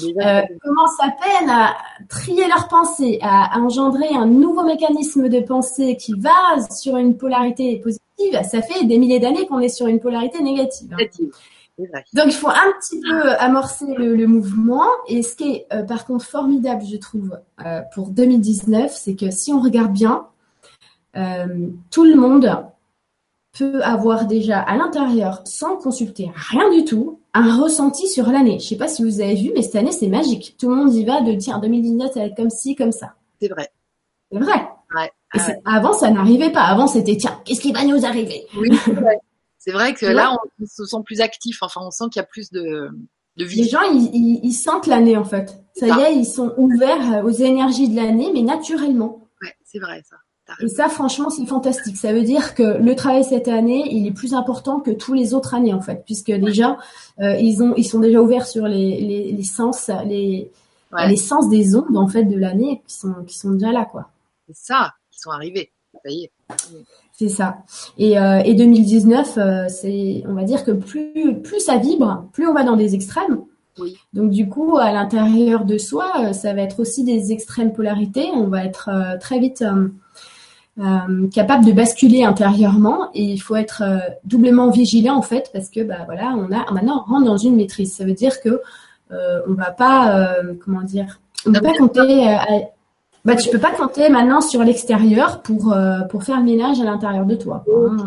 commencent à peine à trier leurs pensées, à, engendrer un nouveau mécanisme de pensée qui va sur une polarité positive? Ça fait des milliers d'années qu'on est sur une polarité négative. Hein. négative. Donc il faut un petit peu amorcer le, mouvement. Et ce qui est euh, par contre formidable, je trouve, euh, pour 2019, c'est que si on regarde bien, euh, tout le monde peut avoir déjà à l'intérieur, sans consulter rien du tout, un ressenti sur l'année. Je sais pas si vous avez vu, mais cette année c'est magique. Tout le monde y va de tiens 2019 ça va être comme ci, comme ça. C'est vrai. C'est vrai. Avant ça n'arrivait pas. Avant c'était tiens qu'est-ce qui va nous arriver? Oui, c'est vrai que là, on, se sent plus actif. Enfin, on sent qu'il y a plus de, de vie. Les gens, ils, sentent l'année en fait. Ça y est, ils sont ouverts aux énergies de l'année, mais naturellement. Ouais, c'est vrai ça. Et ça, franchement, c'est fantastique. Ça veut dire que le travail cette année, il est plus important que tous les autres années, en fait, puisque déjà, euh, ils ont, ils sont déjà ouverts sur les, les, les sens, les, les sens des ondes, en fait, de l'année, qui sont, qui sont déjà là, quoi. C'est ça, qui sont arrivés. C'est ça. Et, euh, et 2019, euh, c'est, on va dire que plus, plus ça vibre, plus on va dans des extrêmes. Oui. Donc du coup, à l'intérieur de soi, euh, ça va être aussi des extrêmes polarités. On va être euh, très vite capable de basculer intérieurement et il faut être doublement vigilant en fait parce que bah voilà, on a maintenant on rentre dans une maîtrise. Ça veut dire que on va pas comment dire, on ne va pas compter bah, tu peux pas compter maintenant sur l'extérieur pour, euh, pour faire le ménage à l'intérieur de toi. Hein.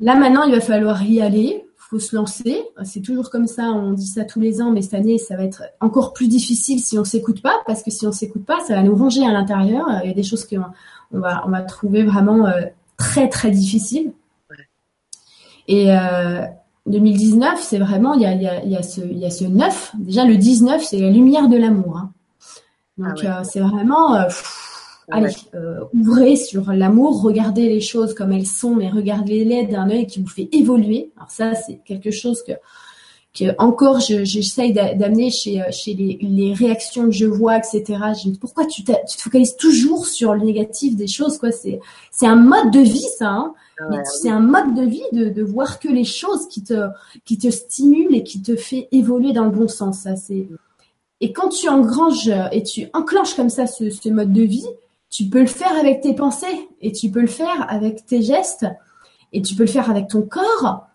Là, maintenant, il va falloir y aller. faut se lancer. C'est toujours comme ça. On dit ça tous les ans, mais cette année, ça va être encore plus difficile si on s'écoute pas, parce que si on s'écoute pas, ça va nous ronger à l'intérieur. Il y a des choses qu'on on va, on va trouver vraiment euh, très, très difficiles. Et euh, 2019, c'est vraiment, il y a, il y, a, il y, a ce, il y a ce 9. Déjà, le 19, c'est la lumière de l'amour. Hein. Donc ah euh, c'est vraiment euh, ah allez, euh, ouvrez sur l'amour, regardez les choses comme elles sont, mais regardez-les d'un œil qui vous fait évoluer. Alors ça, c'est quelque chose que, que encore j'essaye d'amener chez, chez les, les, réactions que je vois, etc. Je me dis, pourquoi tu, tu, te focalises toujours sur le négatif des choses quoi? C'est c'est un mode de vie ça. Hein ah c'est un mode de vie de, de voir que les choses qui te qui te stimulent et qui te fait évoluer dans le bon sens. Ça c'est et quand tu engranges et tu enclenches comme ça ce, mode de vie, tu peux le faire avec tes pensées et tu peux le faire avec tes gestes et tu peux le faire avec ton corps.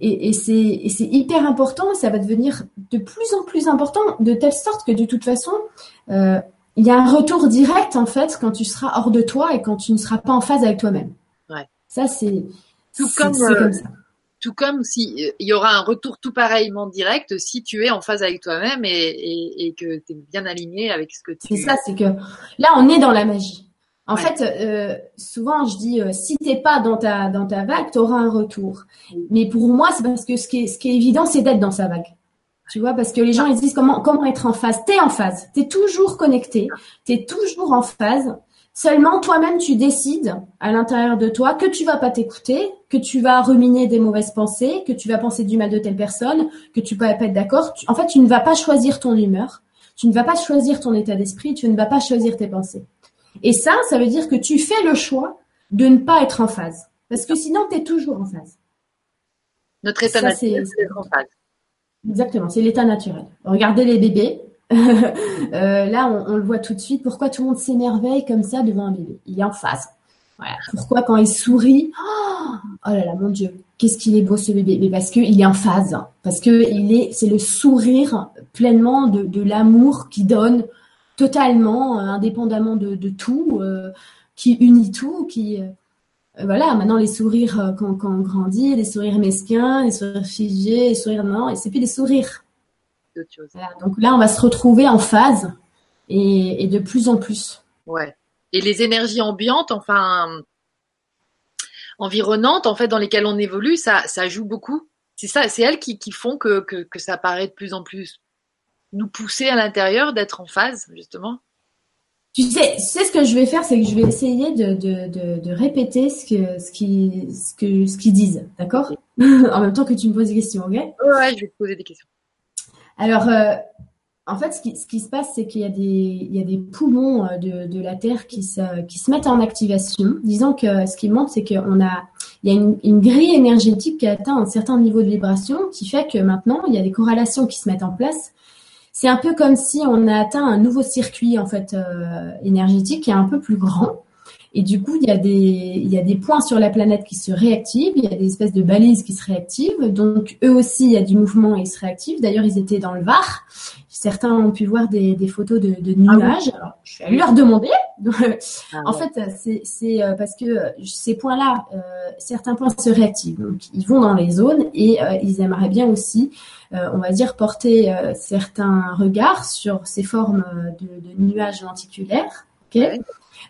Et, c'est hyper important, ça va devenir de plus en plus important, de telle sorte que de toute façon, euh, il y a un retour direct en fait quand tu seras hors de toi et quand tu ne seras pas en phase avec toi-même. Ouais. Ça c'est tout comme, euh, comme ça tout comme si euh, il y aura un retour tout pareillement direct si tu es en phase avec toi-même et, que tu es bien aligné avec ce que tu C'est ça, c'est que là on est dans la magie. En fait, euh, souvent je dis, euh, si t'es pas dans ta dans ta vague, t'auras un retour. Mais pour moi, c'est parce que ce qui est, ce qui est évident, c'est d'être dans sa vague. Tu vois, parce que les gens ils disent comment comment être en phase? T'es en phase. T'es toujours connecté. T'es toujours en phase. Seulement, toi-même, tu décides à l'intérieur de toi que tu vas pas t'écouter, que tu vas ruminer des mauvaises pensées, que tu vas penser du mal de telle personne, que tu vas pas être d'accord. En fait, tu ne vas pas choisir ton humeur, tu ne vas pas choisir ton état d'esprit, tu ne vas pas choisir tes pensées. Et ça, ça veut dire que tu fais le choix de ne pas être en phase. Parce que sinon, tu es toujours en phase. Notre état naturel, c'est en phase. Exactement, c'est l'état naturel. Regardez les bébés, là, on, le voit tout de suite. Pourquoi tout le monde s'émerveille comme ça devant un bébé? Il est en phase. Pourquoi quand il sourit? Oh, là là, mon Dieu, qu'est-ce qu'il est beau ce bébé. Mais parce qu'il est en phase. Parce que il est, c'est le sourire pleinement de, l'amour qui donne totalement, euh, indépendamment de, tout, euh, qui unit tout, qui voilà, maintenant les sourires quand, quand, on grandit, les sourires mesquins, les sourires figés, les sourires non, et c'est plus des sourires donc là, on va se retrouver en phase et, de plus en plus. Ouais. Et les énergies ambiantes, enfin environnantes, en fait, dans lesquelles on évolue, ça, ça joue beaucoup. C'est ça, c'est elles qui, font que, que, ça paraît de plus en plus nous pousser à l'intérieur d'être en phase, justement. Tu sais, ce que je vais faire, c'est que je vais essayer de, de, répéter ce que ce qui ce que ce qu'ils disent, d'accord? En même temps que tu me poses des questions, ok? Ouais, je vais te poser des questions. Alors, euh, en fait, ce qui, ce qui se passe, c'est qu'il y a des, poumons euh, de, de la Terre qui se, qui se mettent en activation. Disons que ce qui montre, c'est qu'on a, il y a une, une, grille énergétique qui atteint un certain niveau de vibration, qui fait que maintenant, il y a des corrélations qui se mettent en place. C'est un peu comme si on a atteint un nouveau circuit en fait euh, énergétique qui est un peu plus grand. Et du coup, il y, a des, il y a des points sur la planète qui se réactivent, il y a des espèces de balises qui se réactivent. Donc, eux aussi, il y a du mouvement et ils se réactivent. D'ailleurs, ils étaient dans le Var. Certains ont pu voir des, des photos de, de ah nuages. Alors, je suis allée leur demander. Ah en fait, c'est euh, parce que ces points-là, euh, certains points se réactivent. Donc, ils vont dans les zones et euh, ils aimeraient bien aussi, on va dire, porter certains regards sur ces formes de, de nuages lenticulaires. Okay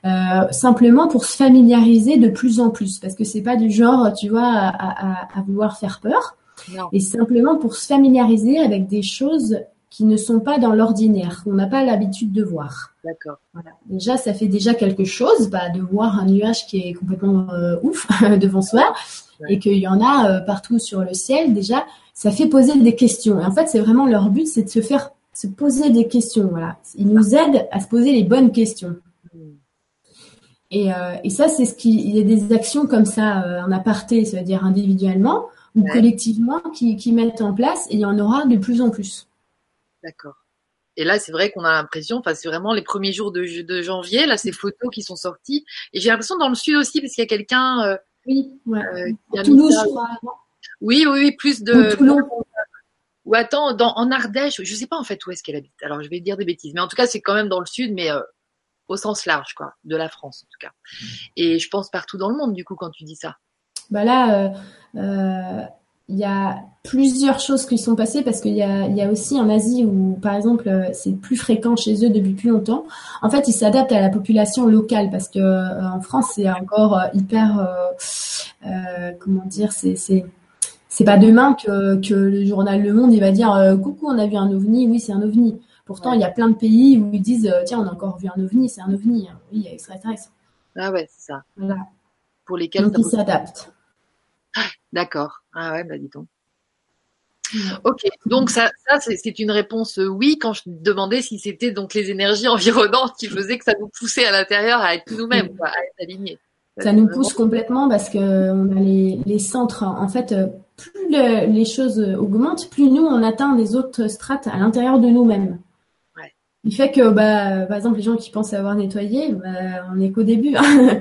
euh, simplement pour se familiariser de plus en plus, parce que c'est pas du genre, tu vois, à, vouloir faire peur, et simplement pour se familiariser avec des choses qui ne sont pas dans l'ordinaire, qu'on n'a pas l'habitude de voir. D'accord. Déjà, ça fait déjà quelque chose, bah, de voir un nuage qui est complètement euh, ouf devant soi, et qu'il y en a euh, partout sur le ciel. Déjà, ça fait poser des questions. Et en fait, c'est vraiment leur but, c'est de se faire se poser des questions. Voilà, ils nous aident à se poser les bonnes questions. Euh, et, ça, c'est ce qui, il y a des actions comme ça euh, en aparté, c'est-à-dire individuellement ou collectivement, qui, qui mettent en place, et il y en aura de plus en plus. D'accord. Et là, c'est vrai qu'on a l'impression, enfin, c'est vraiment les premiers jours de, de, janvier, là, ces photos qui sont sorties. Et j'ai l'impression dans le sud aussi, parce qu'il y a quelqu'un. Euh, oui, ouais. Toulouse, je crois. Oui, oui, oui, plus de. Ou Ou attends, dans, en Ardèche, je sais pas en fait où est-ce qu'elle habite. Alors, je vais dire des bêtises, mais en tout cas, c'est quand même dans le sud, mais au sens large, quoi, de la France en tout cas. Et je pense partout dans le monde, du coup, quand tu dis ça. Bah là, il euh, euh, y a plusieurs choses qui sont passées parce qu'il y a, y a aussi en Asie où, par exemple, euh, c'est plus fréquent chez eux depuis plus longtemps. En fait, ils s'adaptent à la population locale parce que en France, c'est encore hyper, comment dire, c'est c'est pas demain que, que le journal Le Monde il va dire coucou on a vu un ovni oui c'est un ovni Pourtant, il y a plein de pays où ils disent euh, tiens, on a encore vu un ovni, c'est un ovni. Hein. Oui, extraterrestre. Ah ouais, c'est ça. Voilà. Pour lesquels donc ils s'adaptent. D'accord. Ah ouais, bah dis donc. Ok, donc ça, ça c'est une réponse euh, oui quand je demandais si c'était donc les énergies environnantes qui faisaient que ça nous poussait à l'intérieur à être nous-mêmes, à être alignés. Ça nous pousse complètement parce que on a les, les centres. En fait, euh, plus les choses augmentent, plus nous on atteint des autres strates à l'intérieur de nous-mêmes. Il fait que, bah, par exemple, les gens qui pensent avoir nettoyé, bah, on est qu'au début. Hein.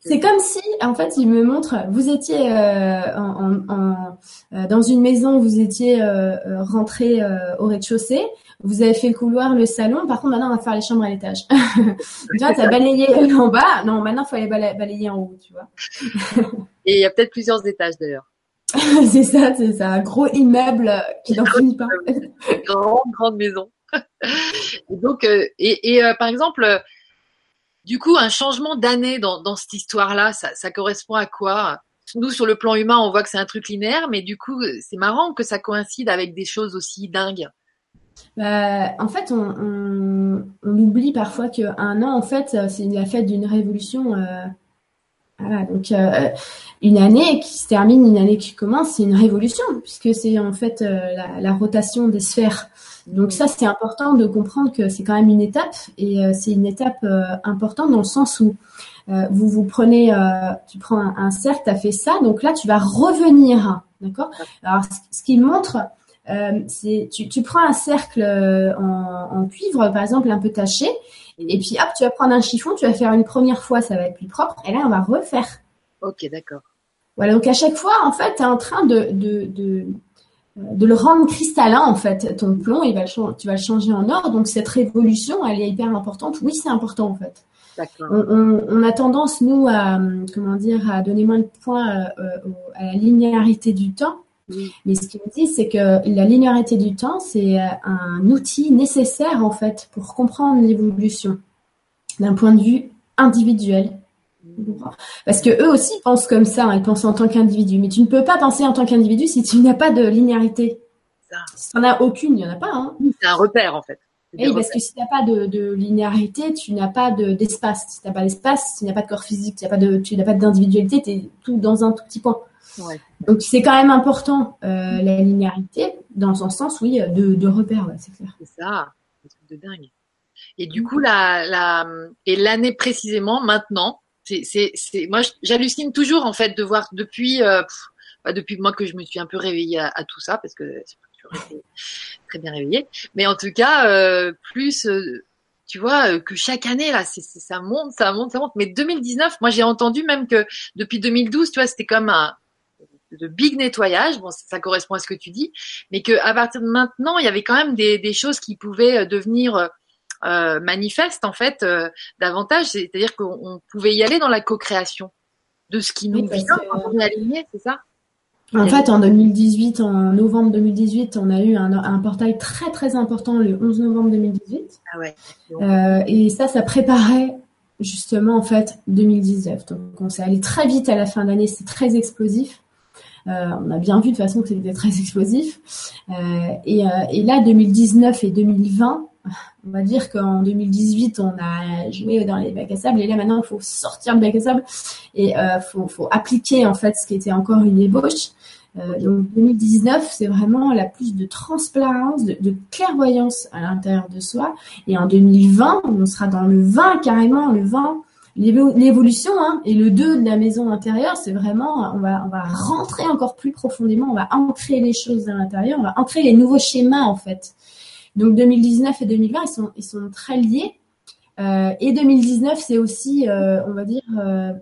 C'est comme si, en fait, il me montre, vous étiez euh, en, en, euh, dans une maison, vous étiez euh, euh rentré euh, au rez-de-chaussée, vous avez fait le couloir, le salon. Par contre, maintenant, on va faire les chambres à l'étage. tu vois, t'as balayé en bas. Non, maintenant, il faut aller balayer en haut, tu vois. Et il y a peut-être plusieurs étages d'ailleurs. c'est ça, c'est ça, un gros immeuble qui n'en finit pas. grande, grande maison. Et donc, euh, et, euh, par exemple, du coup, un changement d'année dans, cette histoire-là, ça, correspond à quoi? Nous, sur le plan humain, on voit que c'est un truc linéaire, mais du coup, c'est marrant que ça coïncide avec des choses aussi dingues. Bah, en fait, on, oublie parfois qu'un an, en fait, c'est la fête d'une révolution. Euh, voilà, donc euh, une année qui se termine, une année qui commence, c'est une révolution puisque c'est en fait euh, la, la, rotation des sphères. Donc ça, c'est important de comprendre que c'est quand même une étape et euh, c'est une étape euh, importante dans le sens où vous vous prenez, tu prends un, un cercle, tu as fait ça, donc là tu vas revenir, d'accord? Alors ce, ce qui montre euh, c'est tu, tu, prends un cercle en, en, cuivre, par exemple, un peu taché, et puis hop, tu vas prendre un chiffon, tu vas faire une première fois, ça va être plus propre, et là, on va refaire. Ok, d'accord. Voilà, donc à chaque fois, en fait, tu es en train de, de, de, de, le rendre cristallin, en fait, ton plomb, il va le, tu vas le changer en or. Donc cette révolution, elle est hyper importante. Oui, c'est important, en fait. On, on, on, a tendance, nous, à, comment dire, à donner moins de points euh, à la linéarité du temps. Oui. Mais ce qu'il me dit, c'est que la linéarité du temps, c'est un outil nécessaire en fait pour comprendre l'évolution d'un point de vue individuel. Parce que eux aussi pensent comme ça, hein, ils pensent en tant qu'individu. Mais tu ne peux pas penser en tant qu'individu si tu n'as pas de linéarité. Ça. Si tu n'en as aucune, il n'y en a pas. Hein. C'est un repère en fait. Oui, parce que si tu n'as pas de, de, linéarité, tu n'as pas d'espace. si tu n'as pas d'espace, tu n'as pas de corps physique, tu n'as pas de, tu n'as pas d'individualité, tu es tout dans un tout petit point. Ouais. Donc c'est quand même important euh, la linéarité dans un sens, oui, de, de repère, ouais, c'est clair. C'est ça, c'est truc de dingue. Et du coup, la, la et l'année précisément, maintenant, c'est, c'est, c'est, moi, j'hallucine toujours en fait de voir depuis, euh, pff, depuis moi que je me suis un peu réveillée à, à tout ça, parce que toujours été très bien réveillée, mais en tout cas, euh, plus. Euh, tu vois euh, que chaque année là c'est, c'est, ça monte ça monte ça monte mais 2019 moi j'ai entendu même que depuis 2012 tu vois c'était comme un de big nettoyage, bon ça correspond à ce que tu dis, mais que à partir de maintenant il y avait quand même des, des choses qui pouvaient euh, devenir euh, euh, manifestes en fait euh, davantage, c'est-à-dire qu'on pouvait y aller dans la co-création de ce qui nous oui, vient quand on est aligné, c'est ça? En fait, en 2018, en novembre 2018, on a eu un, un, portail très très important le 11 novembre 2018. Ah ouais. Euh, et ça, ça préparait justement en fait 2019. Donc on s'est allé très vite à la fin d'année, c'est très explosif. Euh, on a bien vu de toute façon que c'était très explosif. Euh, et, euh, et, là, 2019 et 2020, on va dire qu'en 2018, on a joué dans les bacs à sable. Et là, maintenant, il faut sortir le bac à sable et il faut, faut, appliquer en fait ce qui était encore une ébauche. Euh, donc 2019, c'est vraiment la plus de transparence, de, de clairvoyance à l'intérieur de soi. Et en 2020, on sera dans le 20 carrément, le 20 l'évolution hein, et le 2 de la maison intérieure, c'est vraiment, on va, on va rentrer encore plus profondément, on va ancrer les choses à l'intérieur, on va ancrer les nouveaux schémas en fait. Donc 2019 et 2020, ils sont, ils sont très liés. Euh, et 2019, c'est aussi, euh, on va dire, euh,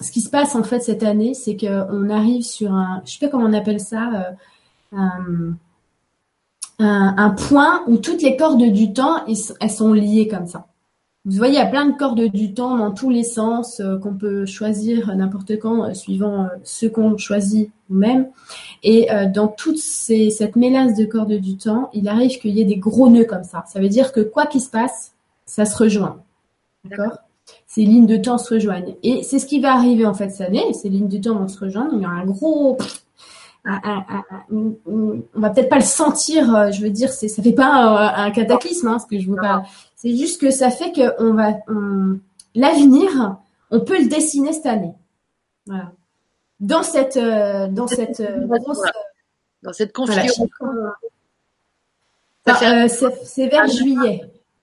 ce qui se passe en fait cette année, c'est qu'on arrive sur un, je sais pas comment on appelle ça, euh, un, un, un, point où toutes les cordes du temps, elles sont liées comme ça. Vous voyez, il y a plein de cordes du temps dans tous les sens euh, qu'on peut choisir n'importe quand, euh, suivant euh, ce qu'on choisit nous-mêmes. Et euh, dans toute ces, cette mélasse de cordes du temps, il arrive qu'il y ait des gros nœuds comme ça. Ça veut dire que quoi qu'il se passe, ça se rejoint. D'accord? Ces lignes de temps se rejoignent. Et c'est ce qui va arriver en fait cette année. Ces lignes de temps vont se rejoindre. Il y aura un gros... Un, un, un, on va peut-être pas le sentir, je veux dire, c'est, ça fait pas un, cataclysme, hein, ce que je vous parle. C'est juste que ça fait que on va, on, l'avenir, on peut le dessiner cette année. Voilà. Dans cette, euh, dans cette, euh, dans cette configuration. Voilà, euh, c'est vers juillet.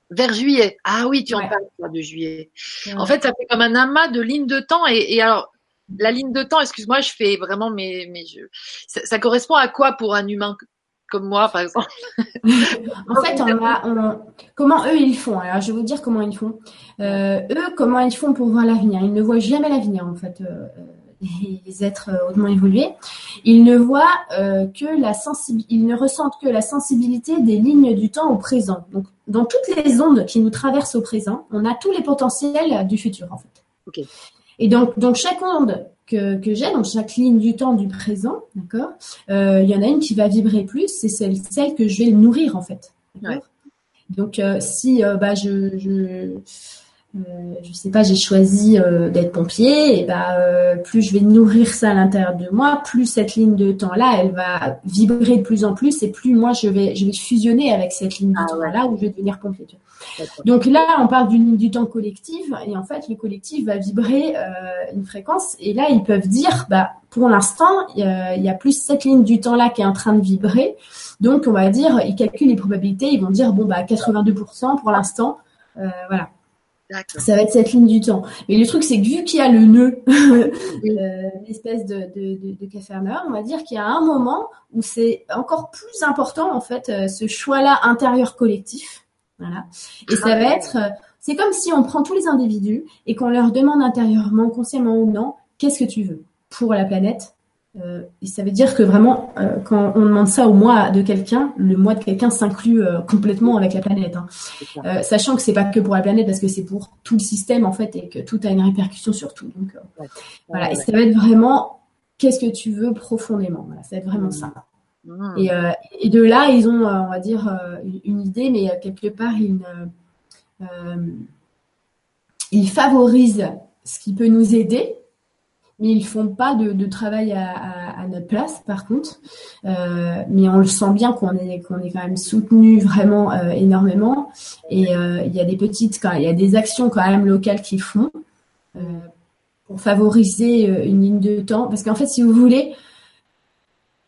Vers juillet. Ah oui, tu en parles de juillet. Ouais. En fait, ça fait comme un amas de lignes de temps. Et, et alors, la ligne de temps, excuse-moi, je fais vraiment mes, mes jeux. Ça, ça, correspond à quoi pour un humain? Comme moi, par exemple En fait, on a, on, comment eux ils font Alors, je vais vous dire comment ils font. Euh, eux, comment ils font pour voir l'avenir Ils ne voient jamais l'avenir, en fait. Euh, les êtres hautement évolués, ils ne voient euh, que la sensibilité, ils ne ressentent que la sensibilité des lignes du temps au présent. Donc, dans toutes les ondes qui nous traversent au présent, on a tous les potentiels du futur, en fait. Okay. Et donc, donc chaque onde que, que j'ai, donc chaque ligne du temps du présent, d'accord, euh, il y en a une qui va vibrer plus, c'est celle, celle que je vais nourrir en fait. Ouais. Donc euh, si euh, bah, je, je euh, je sais pas, j'ai choisi euh, d'être pompier, et bah euh, plus je vais nourrir ça à l'intérieur de moi, plus cette ligne de temps là, elle va vibrer de plus en plus, et plus moi je vais je vais fusionner avec cette ligne Ah de temps ouais. là où je vais devenir pompier. tu vois. D'accord. Donc là, on parle d'une ligne du temps collective, et en fait, le collectif va vibrer euh, une fréquence, et là, ils peuvent dire, bah pour l'instant, il y, a- il y a plus cette ligne du temps là qui est en train de vibrer, donc on va dire, ils calculent les probabilités, ils vont dire bon bah 82% pour l'instant, euh, voilà. Ça va être cette ligne du temps. Mais le truc, c'est que vu qu'il y a le nœud, euh, l'espèce de, de, de, de on va dire qu'il y a un moment où c'est encore plus important, en fait, euh, ce choix-là intérieur collectif. Voilà. Et ça va être, euh, c'est comme si on prend tous les individus et qu'on leur demande intérieurement, consciemment ou non, qu'est-ce que tu veux pour la planète? euh, et ça veut dire que vraiment, euh, quand on demande ça au moi de quelqu'un, le moi de quelqu'un s'inclut euh, complètement avec la planète. Hein. Euh, sachant que c'est pas que pour la planète parce que c'est pour tout le système en fait et que tout a une répercussion sur tout. Donc euh, Ouais. voilà, Ouais, et ça va être vraiment qu'est-ce que tu veux profondément. Voilà, ça va être vraiment ça. Mmh. Et, euh, et de là, ils ont, euh, on va dire, euh, une- une idée, mais euh, quelque part, ils, euh, euh, ils favorisent ce qui peut nous aider, mais ils font pas de, travail à, notre place, par contre. Euh, mais on le sent bien qu'on est, qu'on est quand même soutenu vraiment euh, énormément. Et euh, il y a des petites, il y a des actions quand même locales qu'ils font pour favoriser une ligne de temps. Parce qu'en fait, si vous voulez,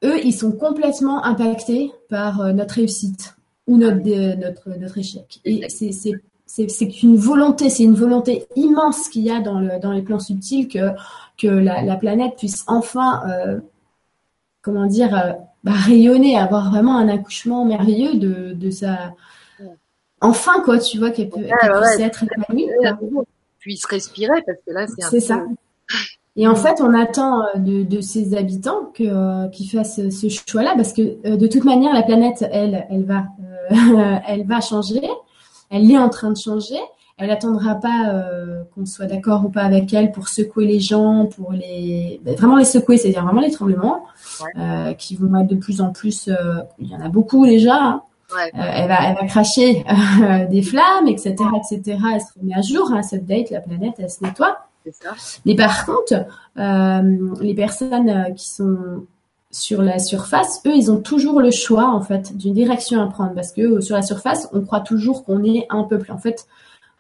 eux, ils sont complètement impactés par notre réussite ou notre, notre, notre échec. Et c'est, c'est, qu'une volonté, c'est une volonté immense qu'il y a dans, le, dans les plans subtils que, que la, la planète puisse enfin, euh, comment dire, euh, bah, rayonner, avoir vraiment un accouchement merveilleux de, de sa. Enfin, quoi, tu vois, qu'elle, peut, ouais, puisse ouais. être épanouie. Puisse respirer parce que là, c'est un C'est peu- ça. Et en fait, on attend euh, de, de ces habitants euh, qu'ils fassent ce choix-là parce que de toute manière, la planète, elle, elle va, elle va changer. Elle est en train de changer. Elle attendra pas euh, qu'on soit d'accord ou pas avec elle pour secouer les gens, pour les ben, vraiment les secouer, c'est-à-dire vraiment les tremblements Ouais. euh, qui vont être de plus en plus. euh, il y en a beaucoup déjà. hein. Ouais. Euh, elle va, elle va cracher euh, des flammes, etc., etc. Elle se remet à jour, hein, cette date, la planète, elle se nettoie. Ça. Mais par contre, euh, les personnes qui sont sur la surface, eux, ils ont toujours le choix en fait d'une direction à prendre parce que euh, sur la surface, on croit toujours qu'on est un peuple. En fait,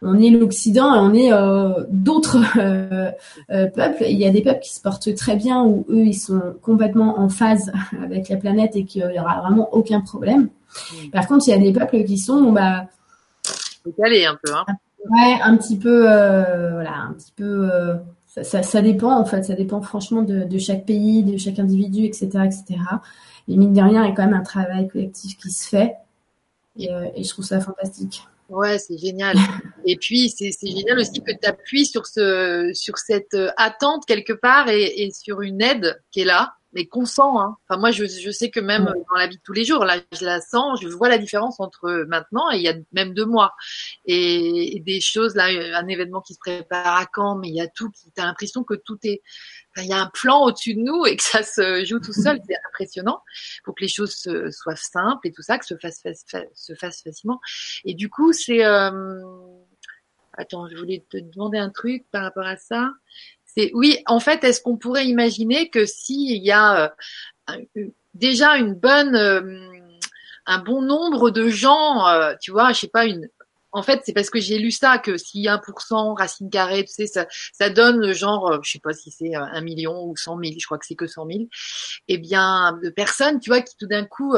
on est l'Occident et on est euh, d'autres euh, euh, peuples. Il y a des peuples qui se portent très bien où eux, ils sont complètement en phase avec la planète et qu'il y aura vraiment aucun problème. Par contre, il y a des peuples qui sont bah Décalé un peu. Hein. Ouais, un petit peu, voilà, un petit peu. Ça, dépend en fait, ça dépend franchement de, de chaque pays, de chaque individu, etc., etc. Mais mine de rien, il y a quand même un travail collectif qui se fait, et, euh, et je trouve ça fantastique. Ouais, c'est génial. Et puis, c'est génial aussi que tu appuies sur, ce, sur cette euh, attente quelque part et, et sur une aide qui est là, mais qu'on sent. Hein. Enfin, moi, je, je sais que même dans la vie de tous les jours, là, je la sens, je vois la différence entre maintenant et il y a même deux mois. Et, et des choses, là, un événement qui se prépare à Caen, mais il y a tout, qui- t'as l'impression que tout est... enfin, il y a un plan au-dessus de nous et que ça se joue tout seul, c'est impressionnant. Faut que les choses se- soient simples et tout ça, que se fasse, fasse- fasse- se fasse facilement. Et du coup, c'est... euh, Attends, je voulais te demander un truc par rapport à ça. Oui, en fait, est-ce qu'on pourrait imaginer que s'il y a euh, déjà une bonne, euh, un bon nombre de gens, euh, tu vois, je sais pas une. En fait, c'est parce que j'ai lu ça que si 1% racine carrée, tu sais, ça, ça donne genre, je sais pas si c'est un million ou cent mille, je crois que c'est que cent mille. Eh bien, de personnes, tu vois, qui tout d'un coup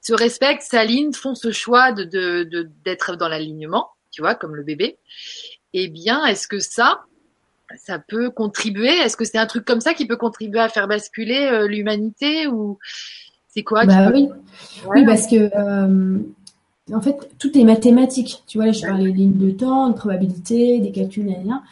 se respectent, s'alignent, font ce choix de- d'être dans l'alignement, tu vois, comme le bébé. Eh bien, est-ce que ça, ça peut contribuer? Est-ce que c'est un truc comme ça qui peut contribuer à faire basculer euh, l'humanité ou c'est quoi Bah peut- oui, oui, parce que euh, en fait, tout est mathématique. Tu vois, là, je parlais des lignes de temps, de probabilité, des calculs, gna.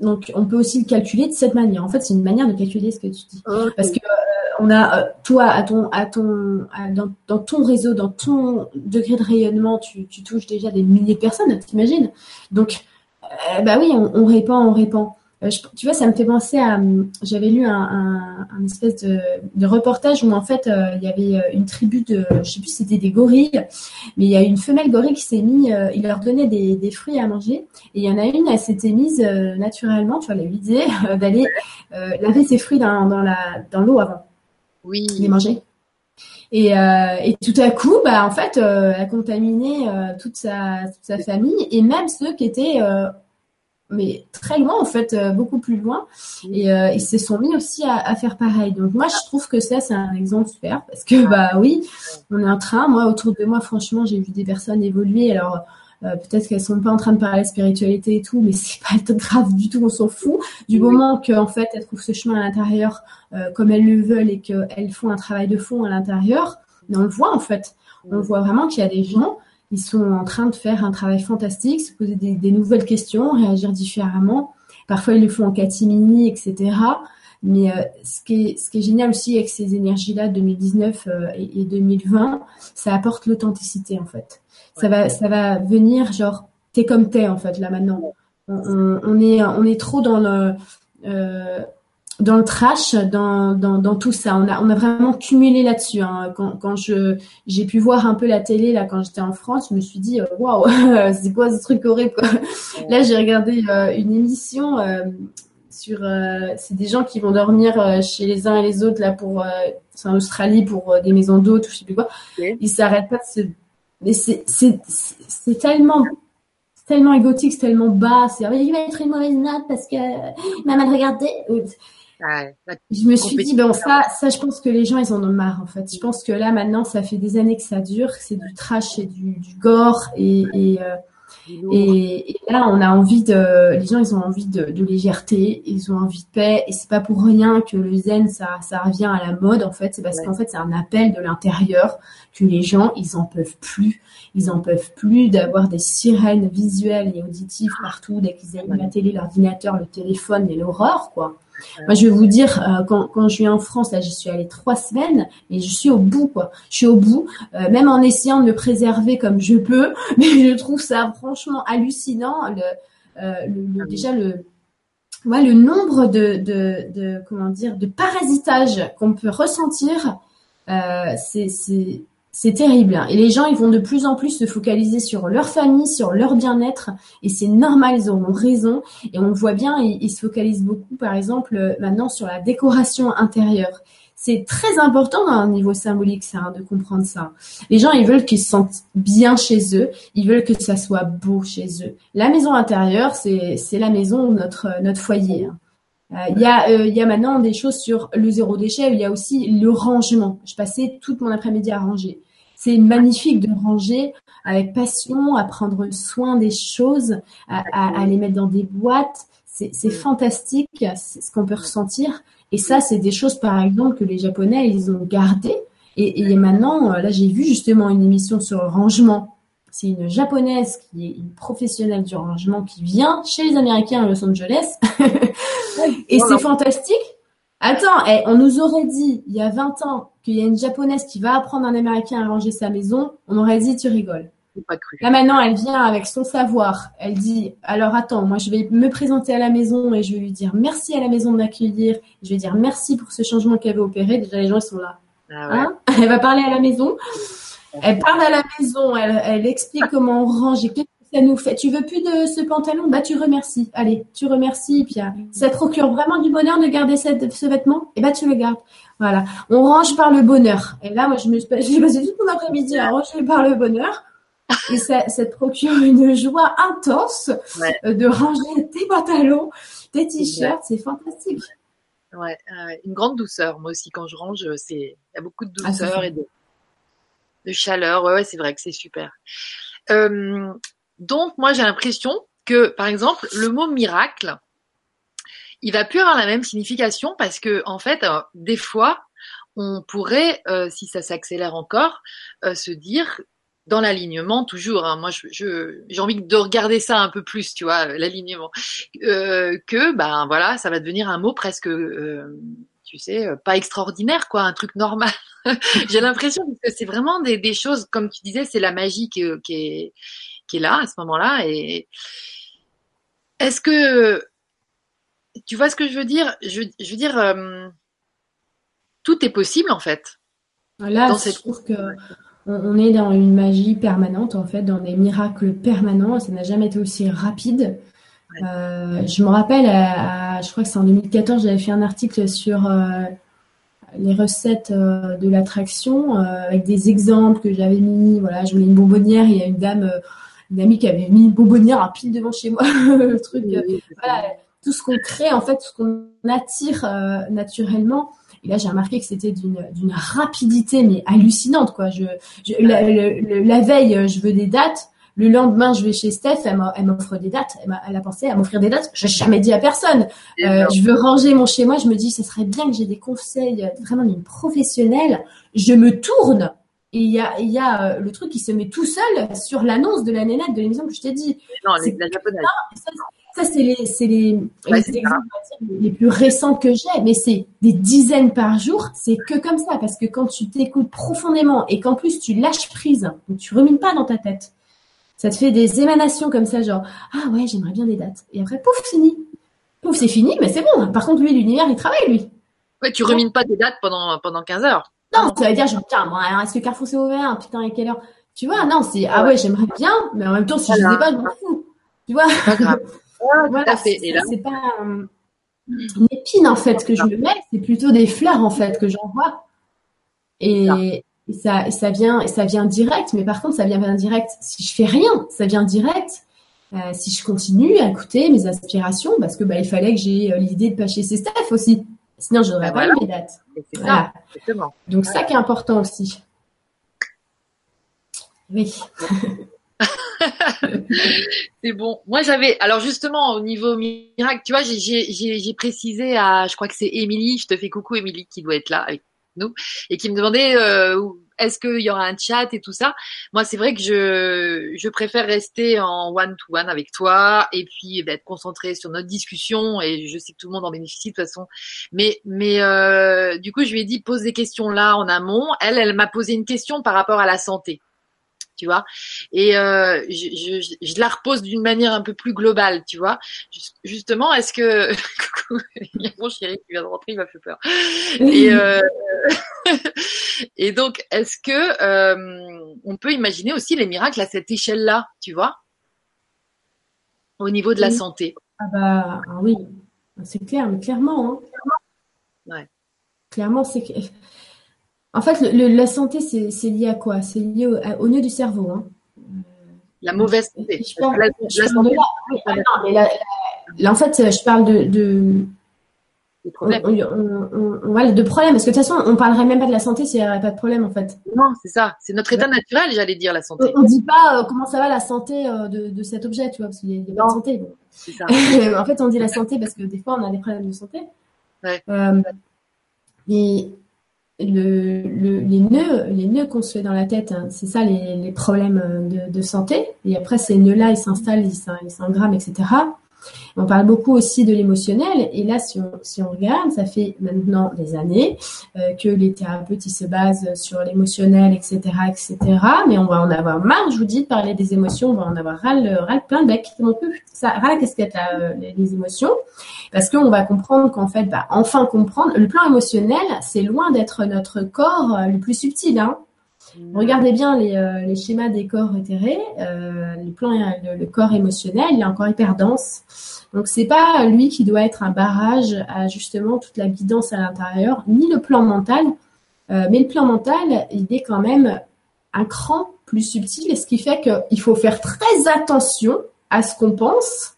Donc, on peut aussi le calculer de cette manière. En fait, c'est une manière de calculer ce que tu dis. Parce que euh, on a toi à ton à ton à- dans, dans ton réseau, dans ton degré de rayonnement, tu, tu touches déjà des milliers de personnes, t'imagines? Donc bah oui, on, on répand, on répand. Euh, tu vois, ça me fait penser à. J'avais lu un, espèce de, reportage où en fait euh, il y avait euh, une tribu de, je sais plus, si c'était des gorilles, mais il y a une femelle gorille qui s'est mise, il leur donnait des, fruits à manger, et il y en a une, elle s'était mise naturellement, tu vois, elle a d'aller laver ses fruits dans, la dans l'eau avant. Oui. Les manger. Et, et, tout à coup, bah en fait, elle a contaminé toute sa toute sa famille et même ceux qui étaient mais très loin en fait, euh, beaucoup plus loin. Et euh, ils se sont mis aussi à, à, faire pareil. Donc moi, je trouve que ça, c'est un exemple super parce que bah oui, on est en train. Moi, autour de moi, franchement, j'ai vu des personnes évoluer. Alors euh, peut-être qu'elles sont pas en train de parler spiritualité et tout, mais c'est pas grave du tout. On s'en fout du moment qu'en fait elles trouvent ce chemin à l'intérieur euh, comme elles le veulent et qu'elles font un travail de fond à l'intérieur. Mais on le voit en fait. On voit vraiment qu'il y a des gens ils sont en train de faire un travail fantastique, se poser des, nouvelles questions, réagir différemment. Parfois, ils le font en catimini, etc. Mais euh, ce, qui est, ce qui est génial aussi avec ces énergies-là, 2019 euh, et, 2020, ça apporte l'authenticité, en fait. Ça va, ça va venir, genre, t'es comme t'es, en fait, là, maintenant. On, on, est, on est trop dans le... Euh, dans le trash, dans, dans, dans, tout ça. On a, on a vraiment cumulé là-dessus. Hein. Quand, quand je j'ai pu voir un peu la télé là quand j'étais en France, je me suis dit euh, waouh, c'est quoi ce truc horrible quoi. Là, j'ai regardé euh, une émission euh, sur c'est des gens qui vont dormir chez les uns et les autres là pour c'est en Australie pour des maisons d'hôtes ou je sais plus quoi. Ils s'arrêtent pas de se mais c'est c'est c'est tellement tellement égotique, c'est tellement bas. C'est il va être une mauvaise note parce que il m'a mal regardé je me suis dit, bon, ça, ça, je pense que les gens, ils en ont marre, en fait. Je pense que là, maintenant, ça fait des années que ça dure, que c'est du trash et du, du gore et, et, euh, et, là, on a envie de, les gens, ils ont envie de, de légèreté, ils ont envie de paix, et c'est pas pour rien que le zen, ça, ça revient à la mode, en fait. C'est parce qu'en fait, c'est un appel de l'intérieur que les gens, ils en peuvent plus. Ils en peuvent plus d'avoir des sirènes visuelles et auditives partout dès qu'ils allument la télé, l'ordinateur, le téléphone et l'horreur, quoi. Moi, je vais vous dire, euh, quand, quand je suis en France, là, j'y suis allée trois semaines et je suis au bout, quoi. Je suis au bout, euh, même en essayant de me préserver comme je peux, mais je trouve ça franchement hallucinant. Le, euh, le, déjà le, ouais, le nombre de, de, de, comment dire, de parasitage qu'on peut ressentir, c'est, c'est terrible. Hein. Et les gens, ils vont de plus en plus se focaliser sur leur famille, sur leur bien-être. Et c'est normal, ils auront raison. Et on le voit bien, ils, se focalisent beaucoup, par exemple, euh, maintenant sur la décoration intérieure. C'est très important dans un niveau symbolique, ça, hein, de comprendre ça. Les gens, ils veulent qu'ils se sentent bien chez eux. Ils veulent que ça soit beau chez eux. La maison intérieure, c'est, la maison, notre, notre foyer. Hein. Euh, il y, a, euh, y a maintenant des choses sur le zéro déchet, il y a aussi le rangement. Je passais toute mon après-midi à ranger. C'est magnifique de ranger avec passion, à prendre soin des choses, à, les mettre dans des boîtes. C'est fantastique, c'est ce qu'on peut ressentir. Et ça, c'est des choses, par exemple, que les Japonais, ils ont gardé. Et, et maintenant, euh, là, j'ai vu justement une émission sur le rangement. C'est une japonaise qui est une professionnelle du rangement qui vient chez les Américains à Los Angeles. et c'est fantastique Attends, eh, on nous aurait dit il y a 20 ans qu'il y a une japonaise qui va apprendre un américain à ranger sa maison, on aurait dit tu rigoles. Pas cru. Là maintenant, elle vient avec son savoir. Elle dit alors attends, moi je vais me présenter à la maison et je vais lui dire merci à la maison de m'accueillir. Je vais dire merci pour ce changement qu'elle veut opérer. Déjà les gens ils sont là. Ah ouais. hein? Elle va parler à la maison. Elle parle à la maison. Elle, elle explique comment on range et ça nous fait. Tu veux plus de ce pantalon? Bah tu remercies. Allez, tu remercies. Puis euh, ça te procure vraiment du bonheur de garder cette, ce vêtement? Et eh bah tu le gardes. Voilà. On range par le bonheur. Et là, moi, je me suis j'ai passé tout mon après-midi à ranger par le bonheur. Et ça, ça te procure une joie intense euh, de ranger tes pantalons, tes t-shirts. C'est fantastique. Ouais, une grande douceur. Moi aussi, quand je range, c'est il y a beaucoup de ah, douceur et de, de chaleur. Ouais, ouais c'est vrai que c'est super. Euh, donc, moi, j'ai l'impression que, par exemple, le mot miracle, il va plus avoir la même signification parce que, en fait, euh, des fois, on pourrait, euh, si ça s'accélère encore, euh, se dire dans l'alignement toujours. Hein, moi, je, j'ai envie de regarder ça un peu plus, tu vois, l'alignement, que ben voilà, ça va devenir un mot presque, tu sais, pas extraordinaire, quoi, un truc normal. j'ai l'impression que c'est vraiment des, choses, comme tu disais, c'est la magie qui, qui est qui est là à ce moment-là. Et est-ce que tu vois ce que je veux dire? Je, je, veux dire, euh, tout est possible en fait. Là, je trouve que on, est dans une magie permanente, en fait, dans des miracles permanents. Ça n'a jamais été aussi rapide. Euh, je me rappelle, je crois que c'est en 2014, j'avais fait un article sur euh, les recettes euh, de l'attraction avec des exemples que j'avais mis. Voilà, je voulais une bonbonnière. Il y a une dame, une amie qui avait mis une bonbonnière à pile devant chez moi. le truc, voilà, tout ce qu'on crée, en fait, tout ce qu'on attire naturellement. Et là, j'ai remarqué que c'était d'une rapidité mais hallucinante, quoi. Je, la, veille, je veux des dates. Le lendemain, je vais chez Steph, elle m'offre des dates. Elle a, pensé à m'offrir des dates. Je n'ai jamais dit à personne. Euh, je veux ranger mon chez moi. Je me dis, ce serait bien que j'ai des conseils euh, vraiment d'une professionnelle. Je me tourne et il y a, y a euh, le truc qui se met tout seul sur l'annonce de la nénette de l'émission que je t'ai dit. Non, la japonaise. Ça, c'est les, c'est les, les exemples les plus récents que j'ai, mais c'est des dizaines par jour. C'est que comme ça, parce que quand tu t'écoutes profondément et qu'en plus tu lâches prise, donc tu remines pas dans ta tête, ça te fait des émanations comme ça, genre ah ouais, j'aimerais bien des dates. Et après, pouf, fini. Pouf, c'est fini, mais c'est bon. Par contre, lui, l'univers, il travaille, lui. Ouais, tu remines pas des dates pendant pendant 15 heures. Non, ça veut dire genre tiens, est-ce que Carrefour c'est ouvert Putain, à quelle heure? Tu vois, non, c'est ah ouais, j'aimerais bien, mais en même temps, si je sais pas, je m'en fous. Tu vois? Pas grave. voilà, c'est pas une épine en fait que je me mets, c'est plutôt des fleurs en fait que j'envoie. Et, ça, ça vient, ça vient direct. Mais par contre, ça vient direct si je fais rien. Ça vient direct euh, si je continue à écouter mes aspirations, parce que bah, il fallait que j'ai euh, l'idée de pas chez Steph aussi. Sinon, je n'aurais bah, pas eu mes dates. Voilà. Donc ça qui est important aussi. Oui. c'est bon. Moi, j'avais. Alors, justement, au niveau miracle, tu vois, j'ai précisé à. Je crois que c'est Émilie. Je te fais coucou, Émilie, qui doit être là avec nous et qui me demandait euh, est-ce qu'il y aura un chat et tout ça. Moi, c'est vrai que je, je préfère rester en one-to-one avec toi et puis bah, être concentré sur notre discussion et je sais que tout le monde en bénéficie de toute façon. Mais, mais euh, du coup, je lui ai dit pose des questions là en amont. Elle, elle m'a posé une question par rapport à la santé tu vois. Et euh, je, je, je, la repose d'une manière un peu plus globale, tu vois. Justement, est-ce que il y a mon chéri qui vient de rentrer, il m'a fait peur. Et, euh... et donc, est-ce que euh, on peut imaginer aussi les miracles à cette échelle-là, tu vois, au niveau de la santé Ah bah ah oui, c'est clair, mais clairement. Hein. Ouais. Clairement, c'est en fait, la santé, c'est lié à quoi? C'est lié au, nœud du cerveau. Hein. La mauvaise santé. là, en fait, je parle de, de problèmes. de problèmes. Parce que de toute façon, on parlerait même pas de la santé s'il n'y avait pas de problème, en fait. Non, c'est ça. C'est notre état naturel, j'allais dire, la santé. On ne dit pas euh, comment ça va la santé euh, de, cet objet, tu vois, parce qu'il n'y a, pas de santé. Ça. en fait, on dit la santé parce que des fois, on a des problèmes de santé. Ouais. Euh, mais le, le, les nœuds, les nœuds qu'on se fait dans la tête, hein, c'est ça les, problèmes de, de, santé. Et après, ces nœuds-là, ils s'installent, ils s'engramment, etc. On parle beaucoup aussi de l'émotionnel. Et là, si on, si on regarde, ça fait maintenant des années euh, que les thérapeutes ils se basent sur l'émotionnel, etc., etc. Mais on va en avoir marre, je vous dis, de parler des émotions. On va en avoir ras le, plein de bec. Ça, ras la casquette, là, euh, les, les, émotions. Parce qu'on va comprendre qu'en fait, bah, enfin comprendre, le plan émotionnel, c'est loin d'être notre corps euh, le plus subtil. Hein. Regardez bien les, euh, les, schémas des corps éthérés, euh, le, corps émotionnel, il est encore hyper dense. Donc c'est pas lui qui doit être un barrage à justement toute la guidance à l'intérieur, ni le plan mental, euh, mais le plan mental, il est quand même un cran plus subtil, et ce qui fait qu'il faut faire très attention à ce qu'on pense,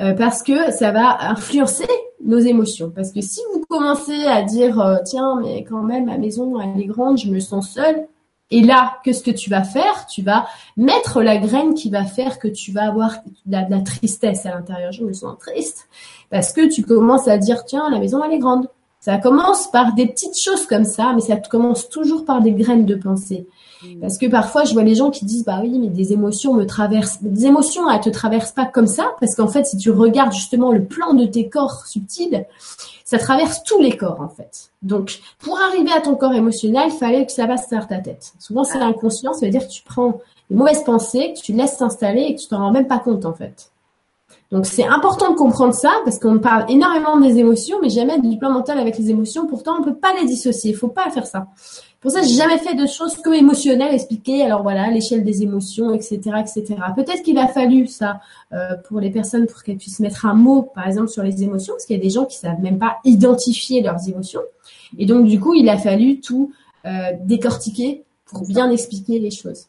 euh, parce que ça va influencer nos émotions. Parce que si vous commencez à dire euh, tiens mais quand même ma maison elle est grande, je me sens seule, et là, qu'est-ce que tu vas faire? Tu vas mettre la graine qui va faire que tu vas avoir de la, tristesse à l'intérieur. Je me sens triste parce que tu commences à dire tiens, la maison elle est grande. Ça commence par des petites choses comme ça, mais ça commence toujours par des graines de pensée. Mm. Parce que parfois, je vois les gens qui disent, bah oui, mais des émotions me traversent. Des émotions, elles te traversent pas comme ça, parce qu'en fait, si tu regardes justement le plan de tes corps subtils, ça traverse tous les corps, en fait. Donc, pour arriver à ton corps émotionnel, il fallait que ça passe par ta tête. Souvent, c'est inconscient, ça veut dire que tu prends les mauvaises pensées, que tu laisses s'installer et que tu t'en rends même pas compte, en fait. Donc c'est important de comprendre ça parce qu'on parle énormément des émotions, mais jamais du plan mental avec les émotions. Pourtant, on peut pas les dissocier. Il faut pas faire ça. Pour ça, j'ai jamais fait de choses que émotionnelles, expliquer. Alors voilà, l'échelle des émotions, etc., etc. Peut-être qu'il a fallu ça euh, pour les personnes pour qu'elles puissent mettre un mot, par exemple, sur les émotions, parce qu'il y a des gens qui savent même pas identifier leurs émotions. Et donc du coup, il a fallu tout euh, décortiquer pour bien expliquer les choses.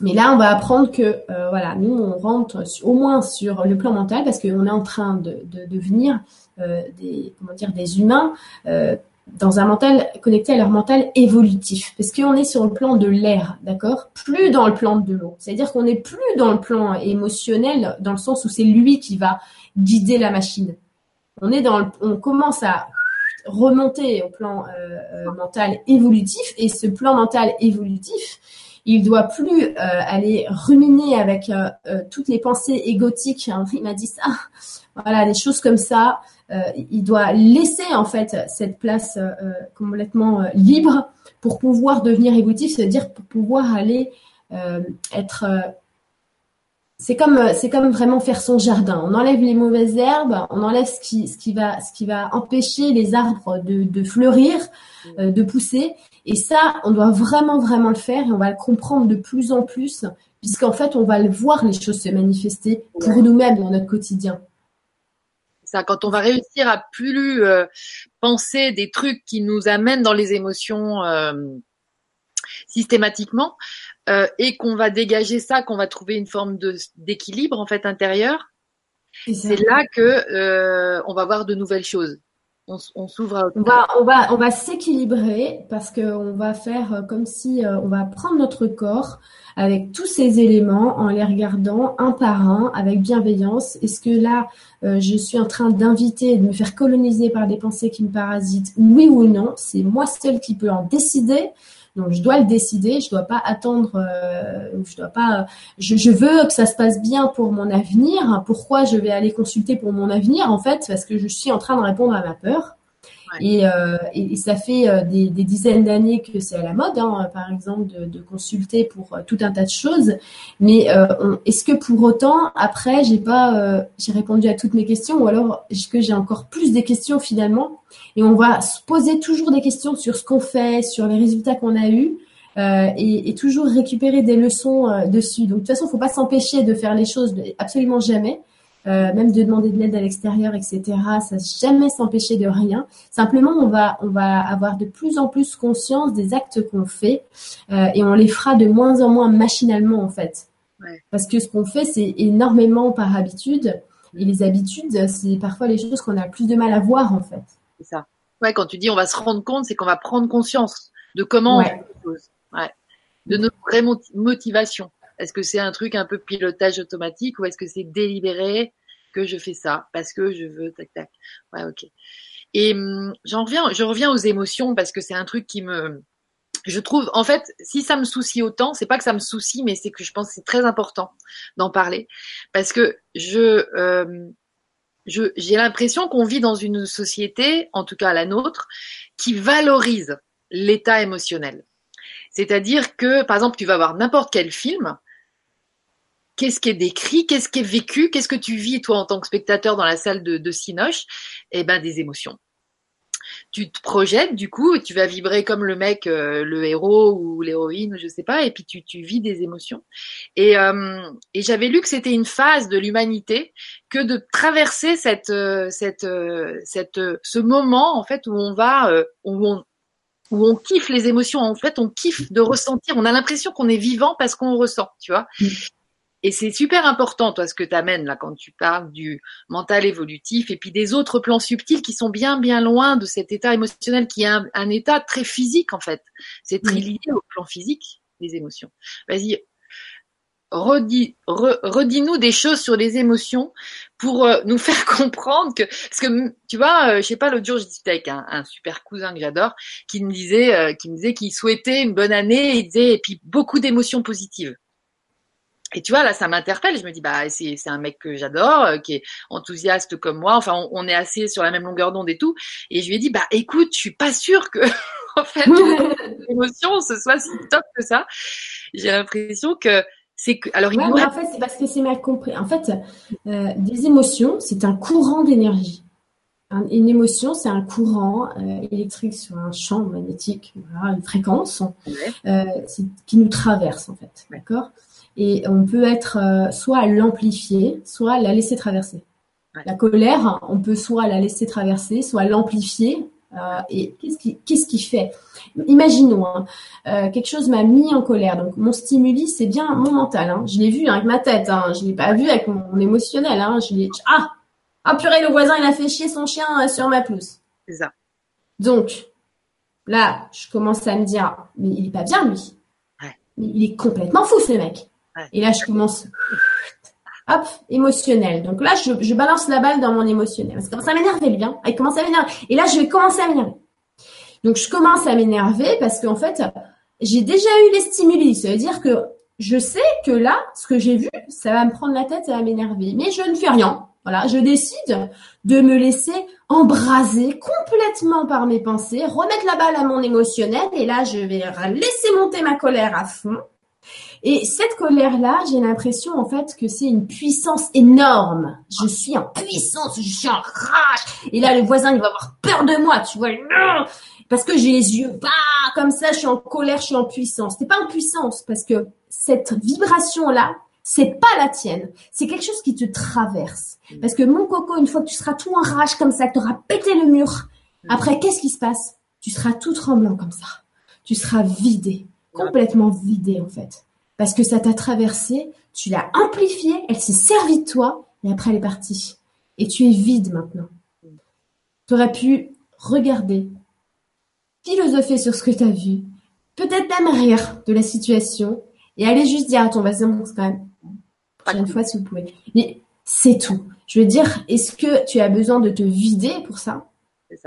Mais là, on va apprendre que euh, voilà, nous, on rentre au moins sur le plan mental parce qu'on est en train de, de devenir euh, des comment dire des humains euh, dans un mental connecté à leur mental évolutif, parce qu'on est sur le plan de l'air, d'accord? Plus dans le plan de l'eau. C'est-à-dire qu'on n'est plus dans le plan émotionnel, dans le sens où c'est lui qui va guider la machine. On commence à remonter au plan euh, euh, mental évolutif, et ce plan mental évolutif, il doit plus euh, aller ruminer avec euh, euh, toutes les pensées égotiques. Hein. Il m'a dit ça, voilà, des choses comme ça. il doit laisser en fait cette place complètement libre pour pouvoir devenir égotique, c'est-à-dire pour pouvoir aller être c'est comme c'est comme vraiment faire son jardin. On enlève les mauvaises herbes, on enlève ce qui ce qui va ce qui va empêcher les arbres de, de fleurir, euh, de pousser. Et ça, on doit vraiment vraiment le faire et on va le comprendre de plus en plus, puisqu'en fait, on va le voir les choses se manifester pour nous-mêmes dans notre quotidien. Ça, quand on va réussir à plus euh, penser des trucs qui nous amènent dans les émotions euh, systématiquement, euh, et qu'on va dégager ça, qu'on va trouver une forme de d'équilibre en fait intérieur, c'est là que euh, on va voir de nouvelles choses. On, on s'ouvre à on va on va on va s'équilibrer parce que on va faire euh, comme si on va prendre notre corps avec tous ces éléments en les regardant un par un avec bienveillance. Est-ce que là je suis en train d'inviter de me faire coloniser par des pensées qui me parasitent? Oui ou non C'est moi seule qui peux en décider. Donc je dois le décider, je dois pas attendre, euh, je dois pas, je, je, veux que ça se passe bien pour mon avenir. Pourquoi je vais aller consulter pour mon avenir en fait? Parce que je suis en train de répondre à ma peur. Et, euh, et, ça fait euh, des, des dizaines d'années que c'est à la mode, hein, par exemple, de, de, consulter pour euh, tout un tas de choses. Mais euh, est-ce que pour autant, après, j'ai pas, j'ai répondu à toutes mes questions, ou alors est-ce que j'ai encore plus des questions finalement? Et on va se poser toujours des questions sur ce qu'on fait, sur les résultats qu'on a eus. Euh, et, et, toujours récupérer des leçons euh, dessus. Donc de toute façon, faut pas s'empêcher de faire les choses, absolument jamais. Euh, même de demander de l'aide à l'extérieur, etc. Ça jamais s'empêcher de rien. Simplement, on va on va avoir de plus en plus conscience des actes qu'on fait euh, et on les fera de moins en moins machinalement en fait. Ouais. Parce que ce qu'on fait, c'est énormément par habitude. Et les habitudes, c'est parfois les choses qu'on a le plus de mal à voir en fait. C'est ça. Ouais, quand tu dis on va se rendre compte, c'est qu'on va prendre conscience de comment ouais. on fait les choses. Ouais. De notre vraie motivation. Est-ce que c'est un truc un peu pilotage automatique ou est-ce que c'est délibéré que je fais ça parce que je veux tac tac. Ouais, ok. Et hum, j'en reviens, je reviens aux émotions parce que c'est un truc qui me, je trouve, en fait, si ça me soucie autant, c'est pas que ça me soucie, mais c'est que je pense que c'est très important d'en parler parce que je, je, j'ai l'impression qu'on vit dans une société, en tout cas la nôtre, qui valorise l'état émotionnel. C'est-à-dire que, par exemple, tu vas voir n'importe quel film, qu'est-ce qui est décrit, qu'est-ce qui est vécu, qu'est-ce que tu vis toi en tant que spectateur dans la salle de, de Cinoche? Eh ben des émotions. Tu te projettes du coup, et tu vas vibrer comme le mec, euh, le héros ou l'héroïne, je sais pas, et puis tu, tu vis des émotions. Et, euh, et j'avais lu que c'était une phase de l'humanité que de traverser cette, euh, cette, euh, cette, ce moment en fait où on va, où on, où on kiffe les émotions. En fait, on kiffe de ressentir. On a l'impression qu'on est vivant parce qu'on ressent, tu vois. Et c'est super important, toi, ce que tu amènes là quand tu parles du mental évolutif et puis des autres plans subtils qui sont bien, bien loin de cet état émotionnel qui est un, un état très physique en fait. C'est très lié au plan physique, les émotions. Vas-y, redis, re, redis-nous des choses sur les émotions pour euh, nous faire comprendre que, parce que tu vois, euh, je sais pas, l'autre jour je discutais avec un, un, super cousin que j'adore, qui me disait, euh, qui me disait qu'il souhaitait une bonne année, et il disait et puis beaucoup d'émotions positives. Et tu vois, là, ça m'interpelle. Je me dis, bah, c'est, c'est un mec que j'adore, euh, qui est enthousiaste comme moi. Enfin, on, on, est assez sur la même longueur d'onde et tout. Et je lui ai dit, bah, écoute, je suis pas sûre que, en fait, l'émotion, ce soit si top que ça. J'ai l'impression que C'est que, alors, ouais, mais en fait, c'est parce que c'est mal compris. En fait, euh, des émotions, c'est un courant d'énergie. une émotion, c'est un courant euh, électrique sur un champ magnétique, voilà, une fréquence, euh, qui nous traverse en fait, d'accord? Et on peut être euh, soit l'amplifier, soit la laisser traverser. La colère, on peut soit la laisser traverser, soit l'amplifier. Euh, et qu'est-ce qui, qu'est-ce qui fait? Imaginons, hein, euh, quelque chose m'a mis en colère. Donc mon stimuli, c'est bien mon mental. Hein. Je l'ai vu avec ma tête. Hein. Je l'ai pas vu avec mon, émotionnel. Hein. Je l'ai ah ah purée, le voisin il a fait chier son chien euh, sur ma pelouse. C'est ça. Donc là, je commence à me dire mais il est pas bien lui. Ouais. Mais il est complètement fou ce mec. Et là, je commence hop, émotionnel. Donc là, je, je, balance la balle dans mon émotionnel. Parce que ça m'énerver bien. Il commence à m'énerver. Et là, je vais commencer à m'énerver. Donc je commence à m'énerver parce qu'en fait, j'ai déjà eu les stimuli. Ça veut dire que je sais que là, ce que j'ai vu, ça va me prendre la tête, ça va m'énerver. Mais je ne fais rien. Voilà, je décide de me laisser embraser complètement par mes pensées, remettre la balle à mon émotionnel et là, je vais laisser monter ma colère à fond. Et cette colère-là, j'ai l'impression en fait que c'est une puissance énorme. Je suis en puissance, je suis en rage. Et là, le voisin, il va avoir peur de moi, tu vois. Parce que j'ai les yeux bah, comme ça, je suis en colère, je suis en puissance. C'est pas en puissance parce que cette vibration-là, c'est pas la tienne. C'est quelque chose qui te traverse. Parce que mon coco, une fois que tu seras tout en rage comme ça, que tu auras pété le mur, après, qu'est-ce qui se passe? Tu seras tout tremblant comme ça. Tu seras vidé, complètement vidé en fait parce que ça t'a traversé, tu l'as amplifiée, elle s'est servie de toi, et après elle est partie. Et tu es vide maintenant. Tu aurais pu regarder, philosopher sur ce que tu as vu, peut-être même rire de la situation, et aller juste dire ton voisin, bon, c'est quand même, prochaine fois si vous pouvez. Mais c'est tout. Je veux dire, est-ce que tu as besoin de te vider pour ça?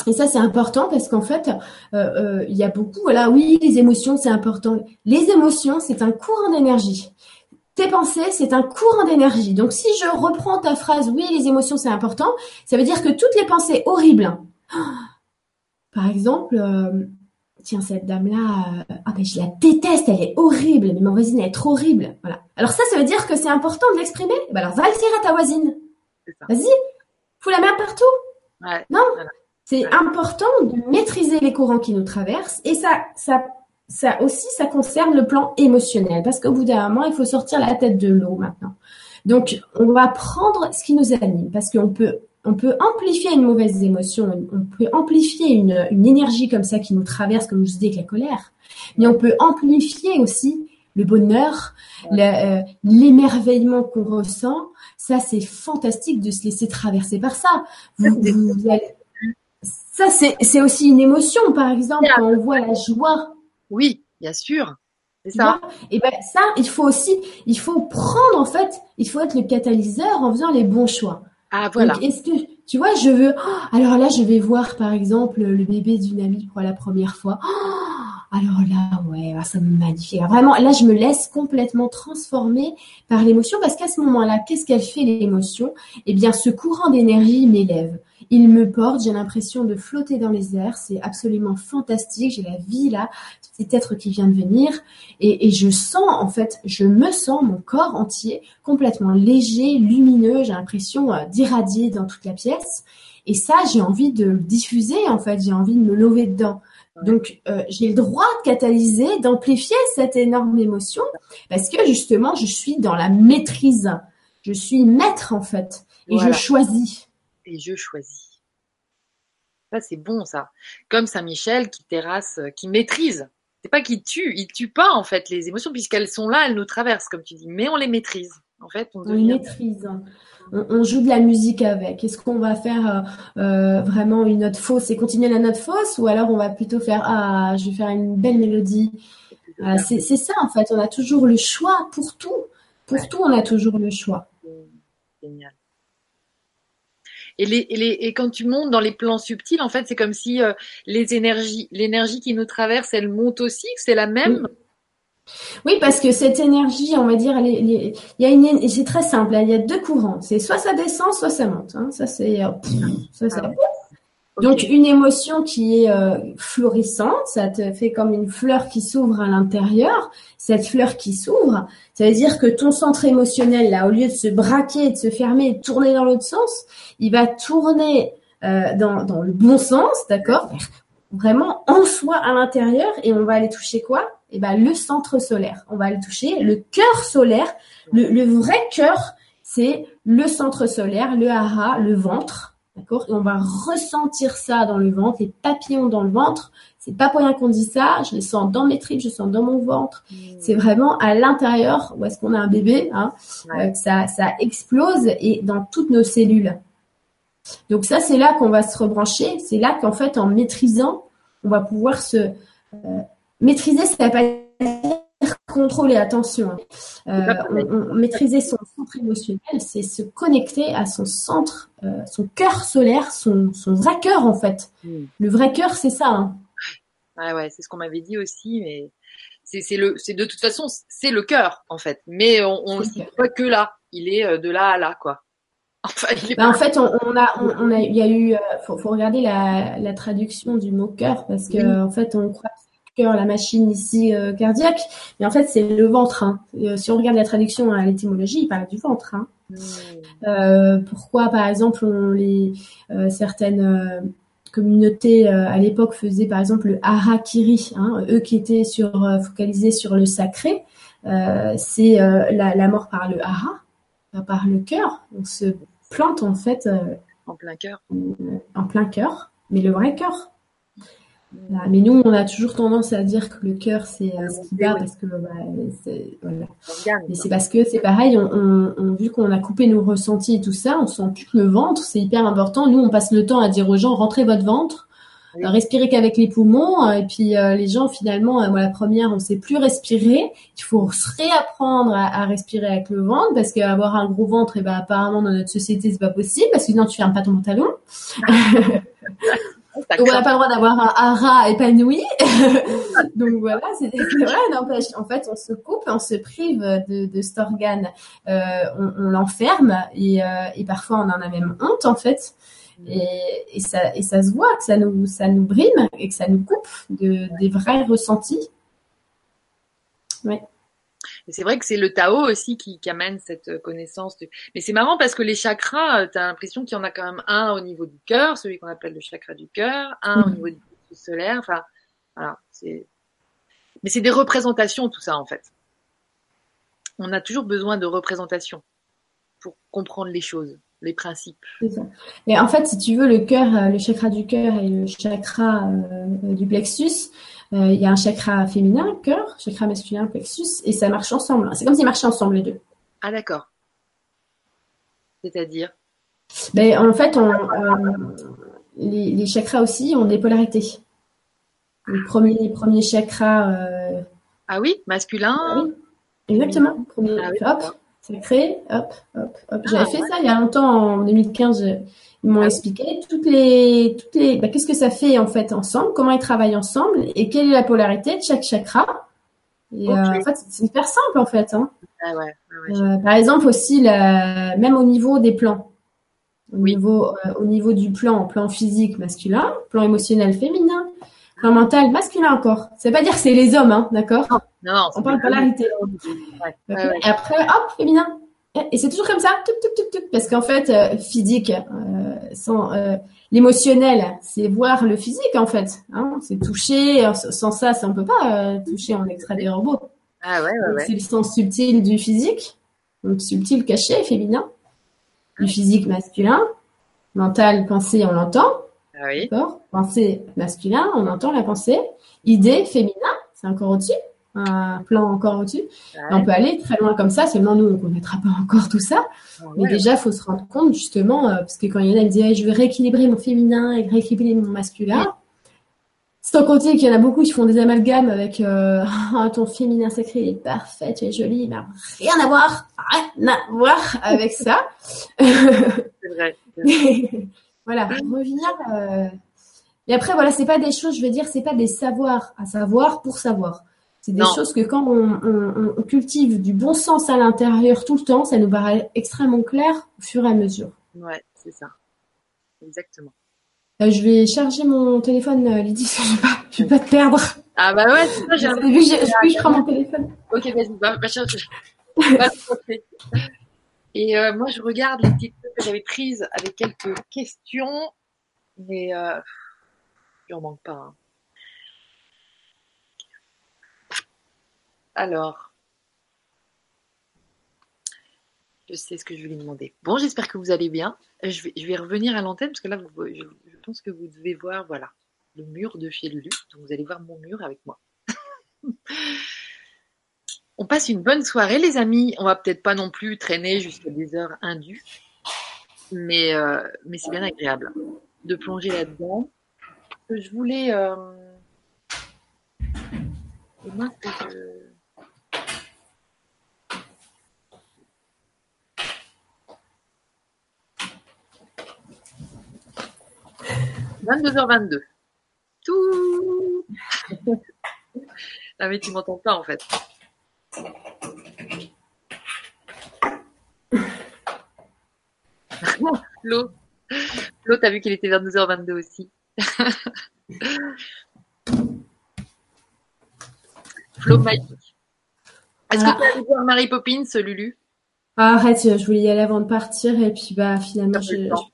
Et ça, c'est important parce qu'en fait, euh, euh, il y a beaucoup, voilà, oui, les émotions, c'est important. Les émotions, c'est un courant d'énergie. Tes pensées, c'est un courant d'énergie. Donc, si je reprends ta phrase, oui, les émotions, c'est important, ça veut dire que toutes les pensées horribles, par exemple, euh, tiens, cette dame-là, ah ben, je la déteste, elle est horrible, mais ma voisine, elle est trop horrible. Voilà. Alors ça, ça veut dire que c'est important de l'exprimer? Ben alors, va le dire à ta voisine. Vas-y, fous la main partout. Ouais, non, c'est important de maîtriser les courants qui nous traversent et ça, ça, ça aussi, ça concerne le plan émotionnel parce qu'au bout d'un moment, il faut sortir la tête de l'eau maintenant. Donc, on va prendre ce qui nous anime parce qu'on peut, on peut amplifier une mauvaise émotion, on peut amplifier une, une énergie comme ça qui nous traverse, comme je vous dis avec la colère, mais on peut amplifier aussi le bonheur, euh, l'émerveillement qu'on ressent. Ça, c'est fantastique de se laisser traverser par ça. Vous, vous allez, ça, c'est aussi une émotion, par exemple, quand on voit la joie. Oui, bien sûr. C'est ça. Et ben ça, il faut aussi, il faut prendre en fait, il faut être le catalyseur en faisant les bons choix. Ah voilà. Est-ce que tu vois, je veux. Oh, alors là, je vais voir par exemple le bébé d'une amie pour la première fois. Oh, alors là, ouais, ah, ça me magnifie. Vraiment, là, je me laisse complètement transformer par l'émotion parce qu'à ce moment-là, qu'est-ce qu'elle fait l'émotion? Eh bien, ce courant d'énergie m'élève. Il me porte, j'ai l'impression de flotter dans les airs, c'est absolument fantastique, j'ai la vie là, cet être qui vient de venir, et, je sens en fait, je me sens mon corps entier complètement léger, lumineux, j'ai l'impression euh, d'irradier dans toute la pièce, et ça j'ai envie de le diffuser en fait, j'ai envie de me lever dedans. Donc euh, j'ai le droit de catalyser, d'amplifier cette énorme émotion, parce que justement je suis dans la maîtrise, je suis maître en fait, et je choisis et je choisis. Ça, c'est bon, ça. Comme Saint-Michel qui terrasse, euh, qui maîtrise. C'est pas qu'il tue, il tue pas, en fait, les émotions, puisqu'elles sont là, elles nous traversent, comme tu dis. Mais on les maîtrise. En fait, on, on maîtrise. On, joue de la musique avec. Est-ce qu'on va faire euh, euh, vraiment une note fausse et continuer la note fausse ou alors on va plutôt faire ah je vais faire une belle mélodie? c'est ça en fait. On a toujours le choix pour tout. Pour tout, on a toujours le choix. Génial. Et, les, et, les, et quand tu montes dans les plans subtils, en fait, c'est comme si euh, les énergies, l'énergie qui nous traverse, elle monte aussi, c'est la même? Oui. parce que cette énergie, on va dire, il y a une, c'est très simple. Hein, il y a deux courants. C'est soit ça descend, soit ça monte. Hein. Ça c'est, euh, ça, Donc une émotion qui est euh, florissante, ça te fait comme une fleur qui s'ouvre à l'intérieur. Cette fleur qui s'ouvre, ça veut dire que ton centre émotionnel, là, au lieu de se braquer, de se fermer, de tourner dans l'autre sens, il va tourner euh, dans, dans le bon sens, d'accord? Vraiment en soi à l'intérieur et on va aller toucher quoi? Eh ben le centre solaire. On va aller toucher le cœur solaire. Le, le vrai cœur, c'est le centre solaire, le hara, le ventre D'accord? Et on va ressentir ça dans le ventre, les papillons dans le ventre. C'est pas pour rien qu'on dit ça. Je les sens dans mes tripes, je sens dans mon ventre. Mmh. C'est vraiment à l'intérieur où est-ce qu'on a un bébé, hein, euh, ça, ça explose et dans toutes nos cellules. Donc ça, c'est là qu'on va se rebrancher. C'est là qu'en fait, en maîtrisant, on va pouvoir se euh, maîtriser. Ça pas contrôler, attention. Euh, maîtriser son centre émotionnel, c'est se connecter à son centre, euh, son cœur solaire, son, vrai cœur en fait. Hmm. Le vrai cœur, c'est ça. Hein. Ouais, ouais, c'est ce qu'on m'avait dit aussi, mais c'est le, c'est de toute façon, c'est le cœur en fait. Mais on, ne voit que là. Il est euh, de là à là, quoi. Bah, en fait, on, a, on, a, il y a eu, faut, faut regarder la, traduction du mot cœur parce que en fait, on croit cœur, la machine ici euh, cardiaque, mais en fait c'est le ventre. Hein. Euh, si on regarde la traduction à l'étymologie, il parle du ventre. Hein. Hmm. Euh, pourquoi, par exemple, on les certaines communautés à l'époque faisaient par exemple le harakiri, hein, eux qui étaient sur focalisés sur le sacré, c'est la, la, mort par le hara, par le cœur. On se plante en fait en plein cœur, en plein cœur, mais le vrai cœur mais nous, on a toujours tendance à dire que le cœur, c'est euh, ce qui bat parce que bah, c'est voilà. Mais c'est parce que c'est pareil, on, on, vu qu'on a coupé nos ressentis et tout ça, on sent plus que le ventre, c'est hyper important. Nous, on passe le temps à dire aux gens, rentrez votre ventre, respirez qu'avec les poumons. Et puis euh, les gens, finalement, euh, moi la première, on sait plus respirer. Il faut se réapprendre à, à respirer avec le ventre parce qu'avoir un gros ventre, et ben apparemment dans notre société, c'est pas possible parce que sinon tu fermes pas ton pantalon. On n'a pas le droit d'avoir un hara épanoui. Donc voilà, c'est vrai, n'empêche. En fait, on se coupe, on se prive de, de cet organe, euh, on, on l'enferme et, euh, et, parfois on en a même honte en fait. Et, et, ça, et ça se voit que ça nous, ça nous brime et que ça nous coupe de, des vrais ressentis. Ouais. Et c'est vrai que c'est le Tao aussi qui, qui, amène cette connaissance. Mais c'est marrant parce que les chakras, euh, tu as l'impression qu'il y en a quand même un au niveau du cœur, celui qu'on appelle le chakra du cœur, un au mm. niveau du solaire. Enfin, voilà. C'est... Mais c'est des représentations tout ça en fait. On a toujours besoin de représentations pour comprendre les choses, les principes. Et en fait, si tu veux, le cœur, euh, le chakra du cœur et le chakra euh, du plexus, euh, il y a un chakra féminin, cœur, chakra masculin, plexus, et ça marche ensemble. C'est comme s'ils marchaient ensemble les deux. Ah d'accord. C'est-à-dire? Ben, En fait, on, euh, les, chakras aussi ont des polarités. Le premier, premier chakra. Euh, ah oui, masculin? Ah oui, exactement. Premier, ah hop, sacré, hop, hop, hop. J'avais ah fait ça il y a longtemps, en 2015. Ils m'ont expliqué toutes les, toutes les, bah, qu'est-ce que ça fait en fait ensemble, comment ils travaillent ensemble et quelle est la polarité de chaque chakra. Et euh, en fait, c'est hyper simple en fait. Hein. Ah ouais, euh, par exemple aussi, la, même au niveau des plans, au niveau, euh, au niveau du plan, plan physique masculin, plan émotionnel féminin, plan mental masculin encore. Ça veut pas dire que c'est les hommes, hein, d'accord Non, non. On parle polarité. Et après, hop, féminin. Et c'est toujours comme ça, parce qu'en fait, euh, physique, euh, sans euh, l'émotionnel, c'est voir le physique en fait. Hein, c'est toucher. Sans ça, ça on peut pas toucher en extrait des robots. Ah ouais, ouais, C'est le sens subtil du physique, donc subtil, caché, féminin, du physique masculin, mental, pensée, on l'entend. Ah oui. D'accord. Pensée masculin, on entend la pensée. Idée féminin, c'est encore au-dessus un plan encore au-dessus. On peut aller très loin comme ça, seulement nous, on ne connaîtra pas encore tout ça. Ah Mais déjà, il faut se rendre compte, justement, euh, parce que quand il y en a qui disent je vais rééquilibrer mon féminin et rééquilibrer mon masculin », sans compter qu'il y en a beaucoup qui font des amalgames avec euh, ton féminin sacré il est parfait, tu es jolie, mais rien à voir, rien à voir avec ça. c'est vrai. voilà, revenir. Euh... Et après, voilà, c'est pas des choses, je veux dire, c'est pas des savoirs à savoir pour savoir. C'est des choses que quand on, cultive du bon sens à l'intérieur tout le temps, ça nous paraît extrêmement clair au fur et à mesure. Ouais, c'est ça. Exactement. Euh, je vais charger mon téléphone, euh, Lydie, je vais pas, je vais pas te perdre. Ah bah ouais, c'est ça, j'ai vu, je, prends mon téléphone. Ok, vas-y. Va te montrer. Et euh, moi, je regarde les petites que j'avais prises avec quelques questions, mais euh, il en manque pas. hein. Alors, je sais ce que je lui demander. Bon, j'espère que vous allez bien. Je vais, je vais revenir à l'antenne parce que là, je pense que vous devez voir, voilà, le mur de chez Lulu. Donc, vous allez voir mon mur avec moi. On passe une bonne soirée, les amis. On va peut-être pas non plus traîner jusqu'à des heures indues, mais, euh, mais c'est bien agréable de plonger là-dedans. Je voulais. Euh... et moi, que je- 22h22. Tout. ah mais tu m'entends pas en fait. Flo, Flo, t'as vu qu'il était 22h22 aussi. Flo magique. Est-ce que Ah. tu as voir Mary Poppins, Lulu? Ah, arrête, je voulais y aller avant de partir et puis bah finalement j'avais trop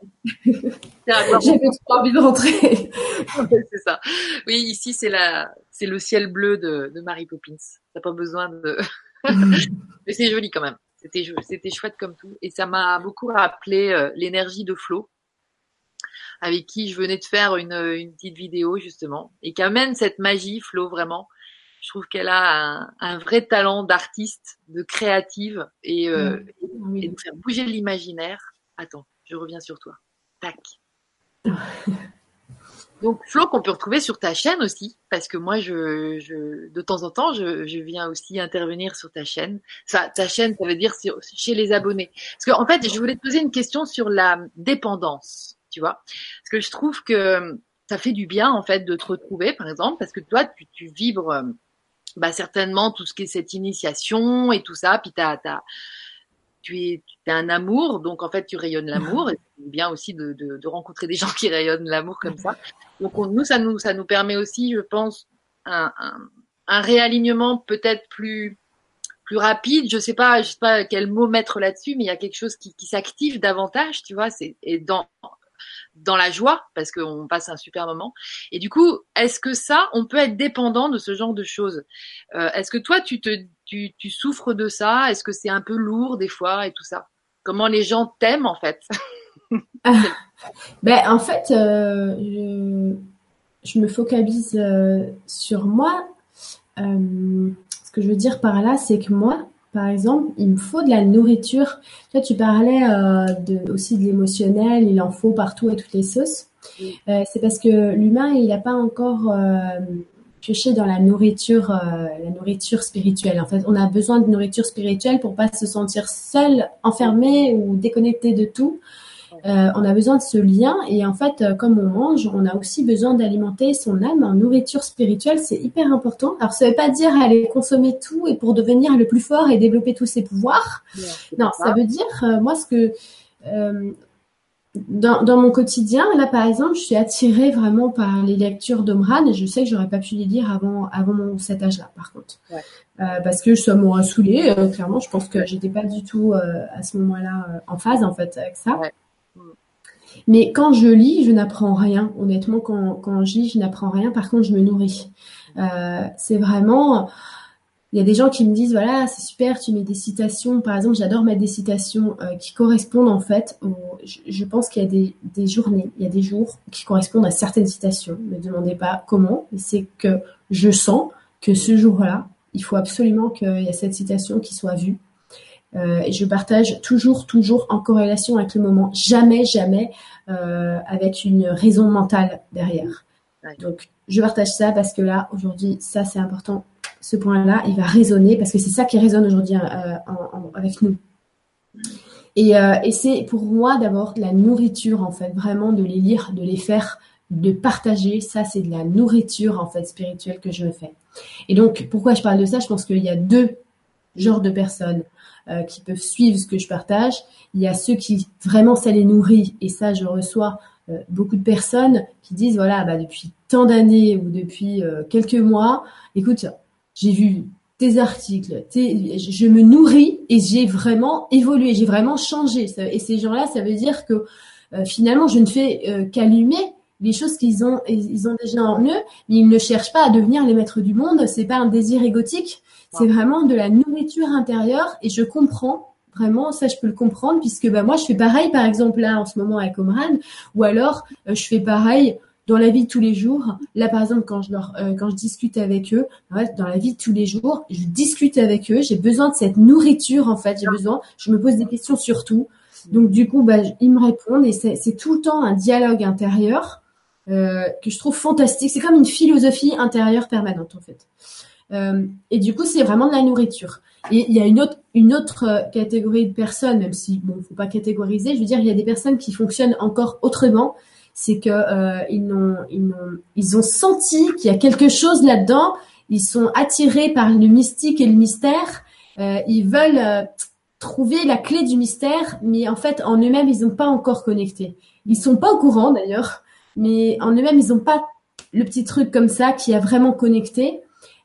envie de rentrer. C'est ça. Oui, ici c'est la, c'est le ciel bleu de, de Mary Poppins. T'as pas besoin de. Mais c'est joli quand même. C'était, c'était chouette comme tout, et ça m'a beaucoup rappelé euh, l'énergie de Flo, avec qui je venais de faire une, une petite vidéo justement, et qui amène cette magie, Flo vraiment. Je trouve qu'elle a un, un vrai talent d'artiste, de créative, et, euh, Mm. et de faire bouger l'imaginaire. Attends, je reviens sur toi. Tac. Donc Flo qu'on peut retrouver sur ta chaîne aussi, parce que moi je, de temps en temps je, viens aussi intervenir sur ta chaîne. Ça, ta chaîne, ça veut dire chez les abonnés. Parce qu'en fait, je voulais te poser une question sur la dépendance, tu vois, parce que je trouve que ça fait du bien en fait de te retrouver, par exemple, parce que toi tu, tu vibres euh, bah, certainement tout ce qui est cette initiation et tout ça, puis t'as, tu es, tu as un amour, donc en fait tu rayonnes l'amour. C'est bien aussi de, de, de rencontrer des gens qui rayonnent l'amour comme ça. Donc on- nous, ça nous, ça nous permet aussi, je pense, un, un, un réalignement peut-être plus plus rapide. Je sais pas, je sais pas quel mot mettre là-dessus, mais il y a quelque chose qui, qui s'active davantage, tu vois. C'est et dans dans la joie parce qu'on passe un super moment. Et du coup, est-ce que ça, on peut être dépendant de ce genre de choses? Euh, Est-ce que toi, tu souffres de ça? Est-ce que c'est un peu lourd des fois et tout ça? Comment les gens t'aiment en fait? Ben, en fait, euh, je, me focalise euh, sur moi. Ce que je veux dire par là, c'est que moi, par exemple, il me faut de la nourriture. Toi, tu parlais euh, de, aussi de l'émotionnel, il en faut partout à toutes les sauces. Euh, c'est parce que l'humain, il n'a pas encore euh, pioché dans la nourriture, euh, la nourriture spirituelle. En fait, on a besoin de nourriture spirituelle pour pas se sentir seul, enfermé ou déconnecté de tout. Euh, on a besoin de ce lien et en fait, euh, comme on mange, on a aussi besoin d'alimenter son âme en nourriture spirituelle. C'est hyper important. Alors, ça veut pas dire aller consommer tout et pour devenir le plus fort et développer tous ses pouvoirs. Non, ça veut dire euh, moi ce que dans, dans mon quotidien, là par exemple, je suis attirée vraiment par les lectures d'Omran et je sais que j'aurais pas pu les lire avant avant mon cet âge-là, par contre, Ouais. Euh, parce que ça m'aurait saoulée. euh, clairement, je pense que j'étais pas du tout euh, à ce moment-là en phase en fait avec ça. Ouais. Mais quand je lis, je n'apprends rien. Honnêtement, quand, je lis, je n'apprends rien. Par contre, je me nourris. Euh, c'est vraiment. Il y a des gens qui me disent voilà, c'est super, tu mets des citations. Par exemple, j'adore mettre des citations euh, qui correspondent en fait. Je, pense qu'il y a des, journées, il y a des jours qui correspondent à certaines citations. Ne me demandez pas comment, c'est que je sens que ce jour-là, il faut absolument qu'il y ait cette citation qui soit vue. Euh, et je partage toujours, toujours en corrélation avec le moment, jamais, jamais euh, avec une raison mentale derrière. Ouais. Donc, je partage ça parce que là, aujourd'hui, ça c'est important. Ce point-là, il va résonner parce que c'est ça qui résonne aujourd'hui euh, avec nous. Et, et c'est pour moi d'abord de la nourriture en fait, vraiment de les lire, de les faire, de partager. Ça, c'est de la nourriture en fait spirituelle que je fais. Et donc, pourquoi je parle de ça? Je pense qu'il y a deux genres de personnes euh, qui peuvent suivre ce que je partage. Il y a ceux qui vraiment ça les nourrit et ça je reçois beaucoup de personnes qui disent voilà, bah, depuis tant d'années ou depuis quelques mois, écoute, j'ai vu tes articles, je me nourris et j'ai vraiment évolué, j'ai vraiment changé. Et ces gens-là, ça veut dire que finalement, je ne fais qu'allumer les choses qu'ils ont, ils ont déjà en eux, mais ils ne cherchent pas à devenir les maîtres du monde. C'est pas un désir égotique, c'est vraiment de la nourriture intérieure. Et je comprends vraiment, ça je peux le comprendre, puisque bah moi je fais pareil, par exemple là en ce moment avec Omran, ou alors euh, je fais pareil dans la vie de tous les jours. Là par exemple quand je leur, euh, quand je discute avec eux, dans la vie de tous les jours, je discute avec eux. J'ai besoin de cette nourriture en fait. J'ai besoin. Je me pose des questions sur tout. Donc du coup, bah, ils me répondent et c'est tout le temps un dialogue intérieur euh, que je trouve fantastique. C'est comme une philosophie intérieure permanente en fait. Euh, et du coup, c'est vraiment de la nourriture. Et il y a une autre, une autre euh, catégorie de personnes, même si bon, faut pas catégoriser. Je veux dire, il y a des personnes qui fonctionnent encore autrement. C'est que euh, ils, ont, ils, ont, ils ont senti qu'il y a quelque chose là-dedans. Ils sont attirés par le mystique et le mystère. Euh, ils veulent euh, trouver la clé du mystère, mais en fait, en eux-mêmes, ils n'ont pas encore connecté. Ils sont pas au courant d'ailleurs mais en eux-mêmes, ils n'ont pas le petit truc comme ça qui a vraiment connecté.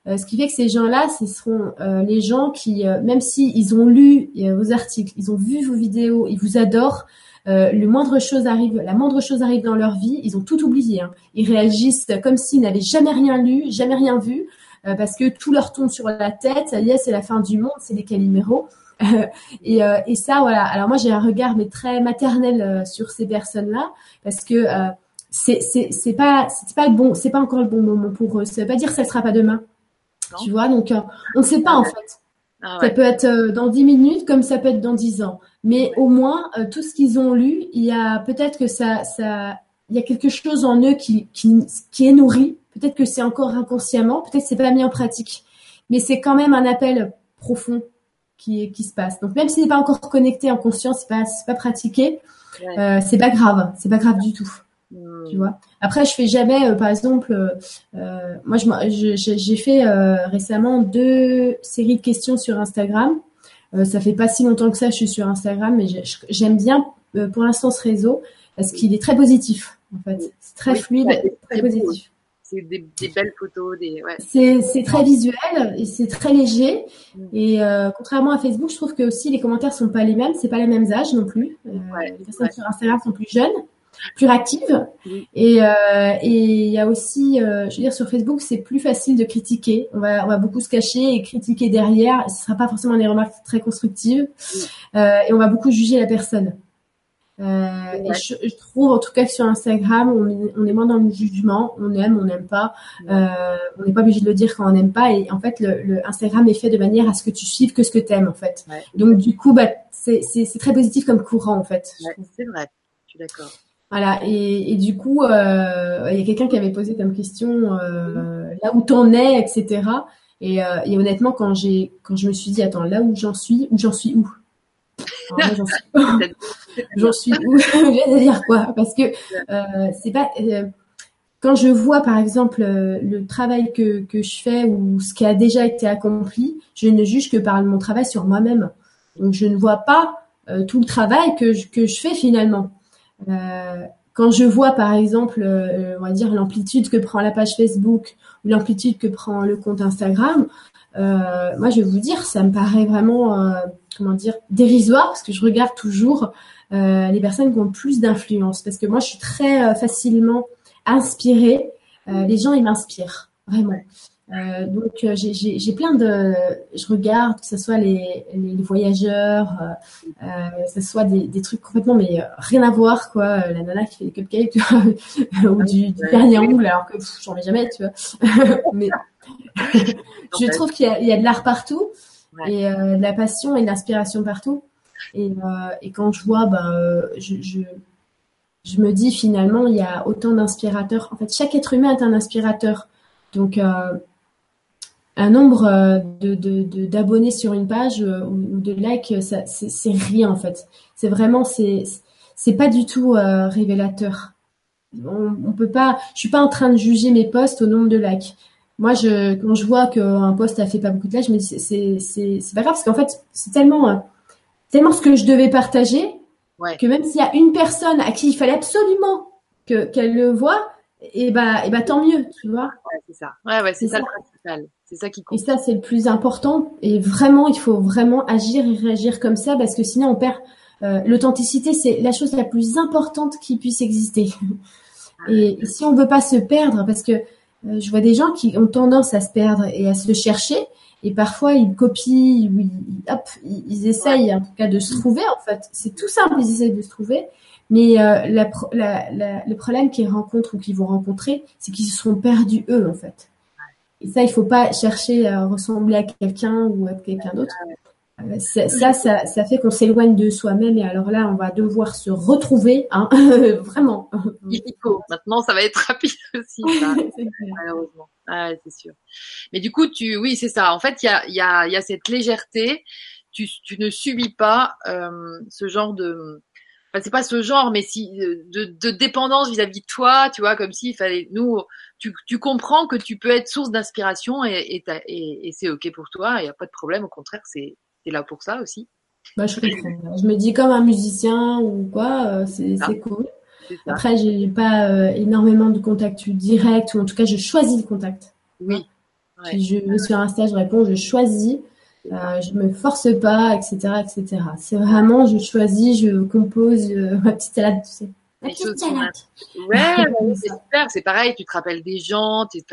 Euh, ce qui fait que ces gens-là, ce seront euh, les gens qui, euh, même s'ils ils ont lu vos articles, ils ont vu vos vidéos, ils vous adorent, le moindre chose arrive, la moindre chose arrive dans leur vie, ils ont tout oublié. Hein. Ils réagissent comme s'ils n'avaient jamais rien lu, jamais rien vu, parce que tout leur tombe sur la tête. Ça y est, c'est la fin du monde, c'est les caliméros. et, et ça, voilà. Alors moi, j'ai un regard mais très maternel sur ces personnes-là, parce que c'est pas c'est pas bon c'est pas encore le bon moment pour eux. Ça veut pas dire que ça sera pas demain. Tu vois donc euh, on ne sait pas en fait. Ah ça peut être euh, dans 10 minutes comme ça peut être dans 10 ans. Mais au moins euh, tout ce qu'ils ont lu, il y a peut-être que ça ça il y a quelque chose en eux qui qui qui est nourri. Peut-être que c'est encore inconsciemment, peut-être c'est pas mis en pratique. Mais c'est quand même un appel profond qui qui se passe. Donc même s'il n'est pas encore connecté en conscience, c'est pas c'est pas pratiqué, euh, c'est pas grave, c'est pas grave du tout. Tu vois. Après, je fais jamais, euh, par exemple, euh, euh moi, j'ai fait euh, récemment deux séries de questions sur Instagram. ça fait pas si longtemps que ça, je suis sur Instagram, mais j'aime bien pour l'instant ce réseau parce qu'il est très positif. En fait, c'est très fluide, très, positif. C'est des, des, belles photos, des. Ouais. C'est très visuel et c'est très léger. Mm. Et contrairement à Facebook, je trouve que aussi les commentaires sont pas les mêmes, c'est pas les mêmes âges non plus. les personnes sur Instagram sont plus jeunes plus active. Et euh, et il y a aussi, euh, je veux dire, sur Facebook, c'est plus facile de critiquer. On va on va beaucoup se cacher et critiquer derrière. Et ce sera pas forcément des remarques très constructives. Euh, et on va beaucoup juger la personne. Euh, et je, je, trouve en tout cas que sur Instagram, on est, on est moins dans le jugement, on aime, on n'aime pas, euh, on n'est pas obligé de le dire quand on n'aime pas. Et en fait, le, le, Instagram est fait de manière à ce que tu suives que ce que tu aimes en fait. Donc du coup, bah, c'est très positif comme courant en fait. c'est vrai, je suis d'accord. Voilà, et, et, du coup, euh, il y a quelqu'un qui avait posé comme question euh, là où t'en es, etc. Et, euh, et honnêtement, quand j'ai, quand je me suis dit, attends, là où j'en suis, où j'en suis où? J'en suis, j'en suis où? Je dire quoi? Parce que euh, c'est pas euh, quand je vois par exemple le travail que, que je fais ou ce qui a déjà été accompli, je ne juge que par mon travail sur moi-même. Donc je ne vois pas tout le travail que je, que je fais finalement. Euh, quand je vois par exemple, euh, on va dire l'amplitude que prend la page Facebook ou l'amplitude que prend le compte Instagram, euh, moi je vais vous dire, ça me paraît vraiment, comment dire, dérisoire parce que je regarde toujours les personnes qui ont plus d'influence parce que moi je suis très facilement inspirée. les gens ils m'inspirent vraiment. Euh, donc euh, j'ai plein de, je regarde que ce soit les, les, voyageurs, euh, euh, que ce soit des, des trucs complètement mais rien à voir quoi, la nana qui fait des cupcakes ou du, du dernier angle alors que j'en mets jamais tu vois. mais je trouve qu'il y, y, a de l'art partout et de la passion et de l'inspiration partout. Et, et quand je vois, ben, je, je, je me dis finalement il y a autant d'inspirateurs. En fait, chaque être humain est un inspirateur. Donc euh, un nombre euh, de, d'abonnés sur une page euh, ou de likes, ça, c'est, rien en fait. C'est vraiment, c'est, c'est pas du tout euh, révélateur. On, on, peut pas, je suis pas en train de juger mes posts au nombre de likes. Moi, je, quand je vois qu'un post a fait pas beaucoup de likes, je me dis c'est, c'est, c'est, pas grave parce qu'en fait, c'est tellement, tellement ce que je devais partager que même s'il y a une personne à qui il fallait absolument que qu'elle le voit, et bah, et bah tant mieux, tu vois. Ouais, c'est ça. Ouais, ouais, c'est ça, le C'est ça qui compte. Et ça, c'est le plus important. Et vraiment, il faut vraiment agir et réagir comme ça parce que sinon, on perd. Euh, L'authenticité, c'est la chose la plus importante qui puisse exister. Et si on veut pas se perdre, parce que euh, je vois des gens qui ont tendance à se perdre et à se chercher, et parfois ils copient, ou ils, hop, ils, essayent en tout cas de se trouver. En fait, c'est tout simple, ils essayent de se trouver. Mais euh, la, la, la, le problème qu'ils rencontrent ou qu'ils vont rencontrer, c'est qu'ils se sont perdus eux en fait. Et ça, il faut pas chercher à ressembler à quelqu'un ou à quelqu'un d'autre. Euh, ça, ça, ça fait qu'on s'éloigne de soi-même et alors là, on va devoir se retrouver, hein, vraiment. Maintenant, ça va être rapide aussi, malheureusement. Ah, c'est sûr. Mais du coup, tu, oui, c'est ça. En fait, il y a, y, a, y a cette légèreté. Tu, tu ne subis pas euh, ce genre de, enfin, c'est pas ce genre, mais si de, de dépendance vis-à-vis de toi, tu vois, comme s'il fallait nous, tu, tu comprends que tu peux être source d'inspiration et, et, et, et c'est ok pour toi, il n'y a pas de problème, au contraire, c'est là pour ça aussi. Bah, je, je me dis comme un musicien ou quoi, euh, c'est cool. Après, j'ai pas euh, énormément de contacts directs ou en tout cas, je choisis le contact. Oui. Si je vais sur Insta, je réponds, je choisis. Euh, je me force pas, etc., etc. C'est vraiment, je choisis, je compose euh, ma petite salade, tu sais. Ouais, c'est super, c'est pareil, tu te rappelles des gens, c'est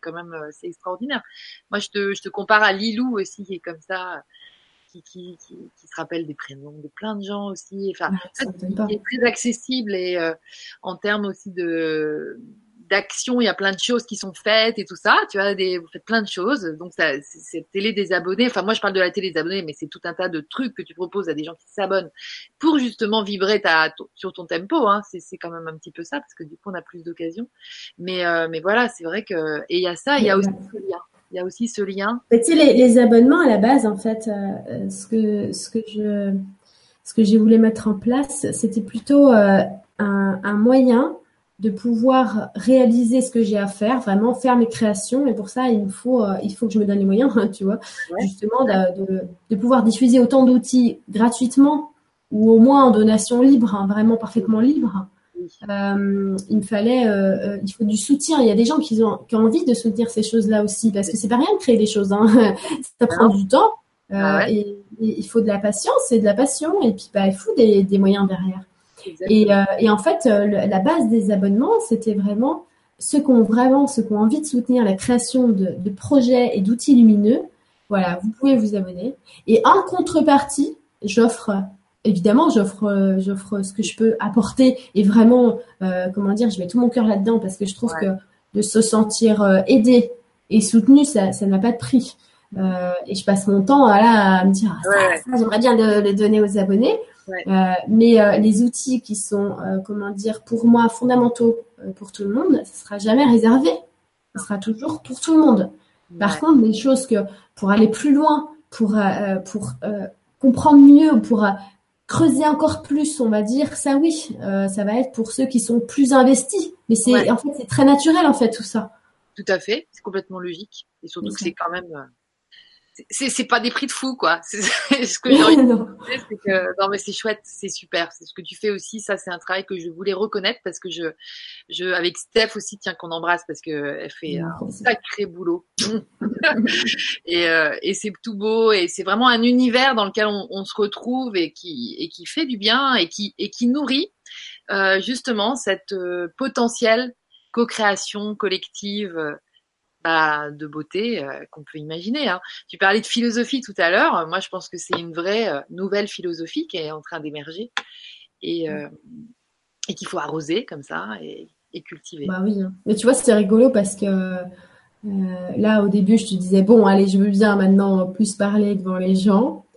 quand même, c'est extraordinaire. Moi, je te, je te compare à Lilou aussi, qui est comme ça qui, qui, qui, se rappelle des prénoms de plein de gens aussi. Enfin, est très accessible et euh, en termes aussi de d'action, il y a plein de choses qui sont faites et tout ça. Tu vois, des, vous faites plein de choses. Donc, c'est télé des abonnés. Enfin, moi, je parle de la télé des abonnés, mais c'est tout un tas de trucs que tu proposes à des gens qui s'abonnent pour justement vibrer ta, sur ton tempo. Hein. C'est quand même un petit peu ça, parce que du coup, on a plus d'occasions. Mais, euh, mais voilà, c'est vrai que et il y a ça, il y a aussi ce lien il y a aussi ce lien. tu sais, les, abonnements à la base, en fait, euh, ce que ce que je ce que j'ai voulu mettre en place, c'était plutôt euh, un, moyen de pouvoir réaliser ce que j'ai à faire, vraiment faire mes créations. Et pour ça, il faut euh, il faut que je me donne les moyens, tu vois, justement de, de, pouvoir diffuser autant d'outils gratuitement ou au moins en donation libre, hein, vraiment parfaitement libre euh, il me fallait, euh, euh, il faut du soutien. Il y a des gens qui ont, qui ont envie de soutenir ces choses-là aussi, parce que c'est pas rien de créer des choses. Hein. Ça prend du temps. Ah et, il faut de la patience et de la passion et puis bah, il faut des, des moyens derrière. Et, et, en fait, la base des abonnements, c'était vraiment ceux qui ont vraiment, ceux qui ont envie de soutenir la création de, de projets et d'outils lumineux. Voilà, vous pouvez vous abonner. Et en contrepartie, j'offre évidemment, j'offre, euh, j'offre ce que je peux apporter et vraiment, euh, comment dire, je mets tout mon cœur là-dedans parce que je trouve que de se sentir euh, aidé et soutenu, ça, ça n'a pas de prix. Euh, et je passe mon temps là à me dire, ah, ça, j'aimerais bien le, donner aux abonnés. Euh, mais les outils qui sont, comment dire, pour moi fondamentaux pour tout le monde, ce sera jamais réservé. Ce sera toujours pour tout le monde. Par contre, des choses que pour aller plus loin, pour pour comprendre mieux, pour creuser encore plus, on va dire, ça oui, euh, ça va être pour ceux qui sont plus investis. Mais c'est en fait c'est très naturel en fait tout ça. Tout à fait, c'est complètement logique et surtout que c'est quand même euh, c'est c'est pas des prix de fou quoi. C'est ce que j'ai envie de c'est que non mais c'est chouette, c'est super, c'est ce que tu fais aussi. Ça c'est un travail que je voulais reconnaître parce que je je avec Steph aussi tiens qu'on embrasse parce que elle fait un sacré boulot et euh, et c'est tout beau et c'est vraiment un univers dans lequel on, on, se retrouve et qui et qui fait du bien et qui et qui nourrit euh, justement cette euh, potentielle co-création collective de beauté euh, qu'on peut imaginer. Hein. Tu parlais de philosophie tout à l'heure. Moi, je pense que c'est une vraie euh, nouvelle philosophie qui est en train d'émerger et, euh, et qu'il faut arroser comme ça et, cultiver. Bah oui. Hein. Mais tu vois, c'était rigolo parce que là, au début, je te disais bon, allez, je veux bien maintenant plus parler devant les gens.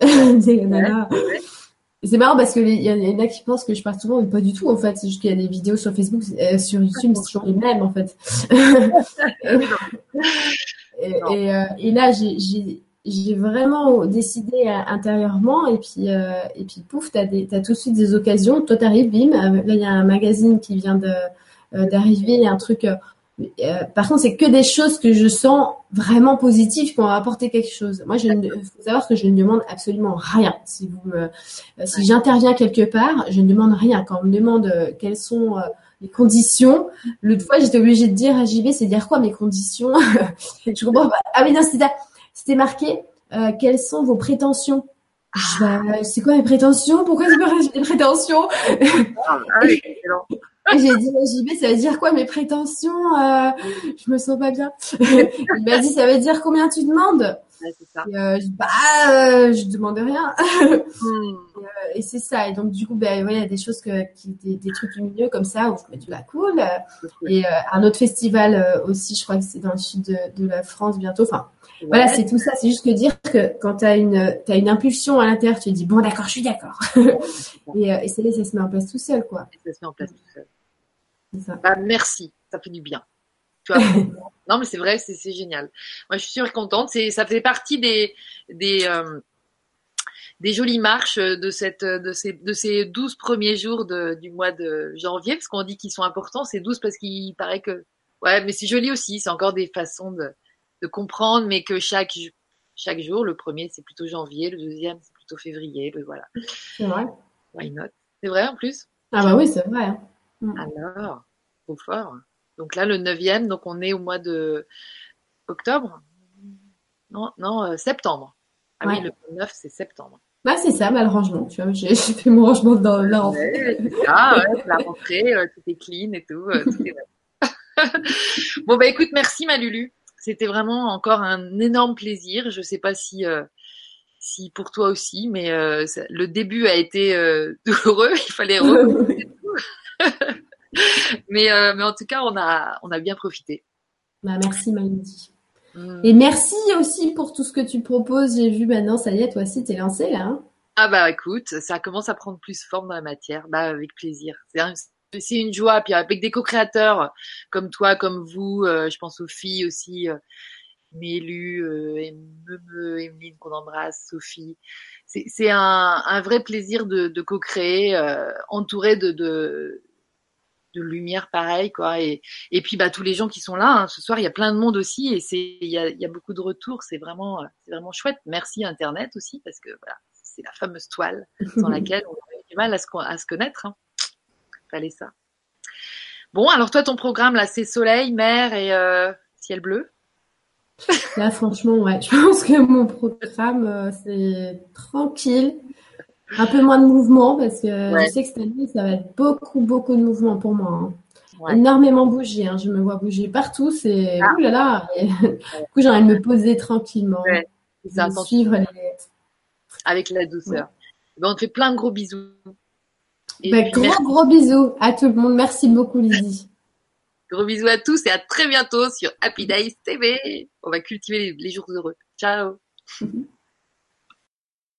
C'est marrant parce que il y, en a qui pensent que je parle souvent, mais pas du tout en fait. C'est juste qu'il y a des vidéos sur Facebook, euh, sur YouTube, c'est toujours les mêmes en fait. et, euh, et, là, j'ai vraiment décidé euh, intérieurement et puis et puis pouf, t'as as tout de suite des occasions. Toi, t'arrives, bim. Là, il y a un magazine qui vient de d'arriver, il y a un truc euh, par contre, c'est que des choses que je sens vraiment positives qui vont apporter quelque chose. Moi, je ne, faut savoir que je ne demande absolument rien. Si vous me, euh, si j'interviens quelque part, je ne demande rien. Quand on me demande euh, quels sont les conditions. L'autre fois, j'étais obligée de dire à JB, c'est dire quoi mes conditions Je comprends pas. Ah oui, non, c'était, c'était marqué, euh, quelles sont vos prétentions? Bah, c'est quoi mes prétentions? Pourquoi c'est pas des prétentions? Ah, oui, j'ai dit à JB, ça veut dire quoi mes prétentions euh, Je me sens pas bien. Il m'a dit, ça veut dire combien tu demandes? Ouais, ça. Et, euh, je, bah, euh, je demande rien. Hmm. et, et c'est ça. Et donc du coup, ben ouais, il y a des choses que, qui, des, des trucs lumineux comme ça où je me dis bah cool. Et un autre festival aussi, je crois que c'est dans le sud de, de la France bientôt. Enfin, voilà, c'est tout ça. C'est juste que dire que quand tu as une, as une impulsion à l'intérieur, tu te dis bon d'accord, je suis d'accord. et, et ça, ça se met en place tout seul, quoi. ça se met en place tout seul. Bah, merci, ça fait du bien. non, mais c'est vrai, c'est génial. Moi, je suis super contente. C'est, ça fait partie des des euh, des jolies marches de cette de ces de ces 12 premiers jours de, du mois de janvier, parce qu'on dit qu'ils sont importants. C'est 12 parce qu'il paraît que ouais, mais c'est joli aussi. C'est encore des façons de de comprendre, mais que chaque chaque jour, le premier c'est plutôt janvier, le deuxième c'est plutôt février. voilà. C'est vrai. Why not? C'est vrai en plus? Ah bah oui, c'est vrai. Mm. Alors, trop fort. Donc là, le neuvième, donc on est au mois de octobre Non, non, euh, septembre. Ah oui, le 9, c'est septembre. Bah, c'est ça, bah, le rangement, tu vois, j'ai fait mon rangement dans la rentrée. Ah, ouais, la rentrée, euh, tout est clean et tout. Euh, tout est... bon, bah écoute, merci Malulu. C'était vraiment encore un énorme plaisir. Je sais pas si, si pour toi aussi, mais le début a été douloureux. Il fallait mais, euh, mais en tout cas, on a, on a bien profité. Bah, merci Malindi. Mm. Et merci aussi pour tout ce que tu proposes. J'ai vu maintenant, ça y est, toi aussi, t'es lancé là. Hein ah bah écoute, ça commence à prendre plus forme dans la matière. Bah avec plaisir. C'est une joie. Puis avec des co-créateurs comme toi, comme vous, euh, je pense aux filles aussi, euh, Mélu, euh, Emeline qu'on embrasse, Sophie. C'est un, un, vrai plaisir de, de co-créer, entouré de, de, de lumière pareil quoi. Et, et puis bah tous les gens qui sont là hein, ce soir il y a plein de monde aussi et c'est il y a, il y a beaucoup de retours. C'est vraiment c'est vraiment chouette. Merci internet aussi parce que voilà c'est la fameuse toile dans laquelle on a du mal à se, à se connaître hein. fallait ça. Bon alors toi ton programme là c'est soleil mer et euh, ciel bleu. Là franchement ouais je pense que mon programme euh, c'est tranquille un peu moins de mouvement parce que je sais que cette année, ça va être beaucoup, beaucoup de mouvement pour moi. Hein. Énormément bouger. Hein. Je me vois bouger partout. C'est ah. là là. du coup, j'ai envie de me poser tranquillement. Ça, suivre les... Avec la douceur. Ben, on te fait plein de gros bisous. Ben, gros, gros bisous à tout le monde. Merci beaucoup, Lydie. gros bisous à tous et à très bientôt sur Happy Days TV. On va cultiver les jours heureux. Ciao.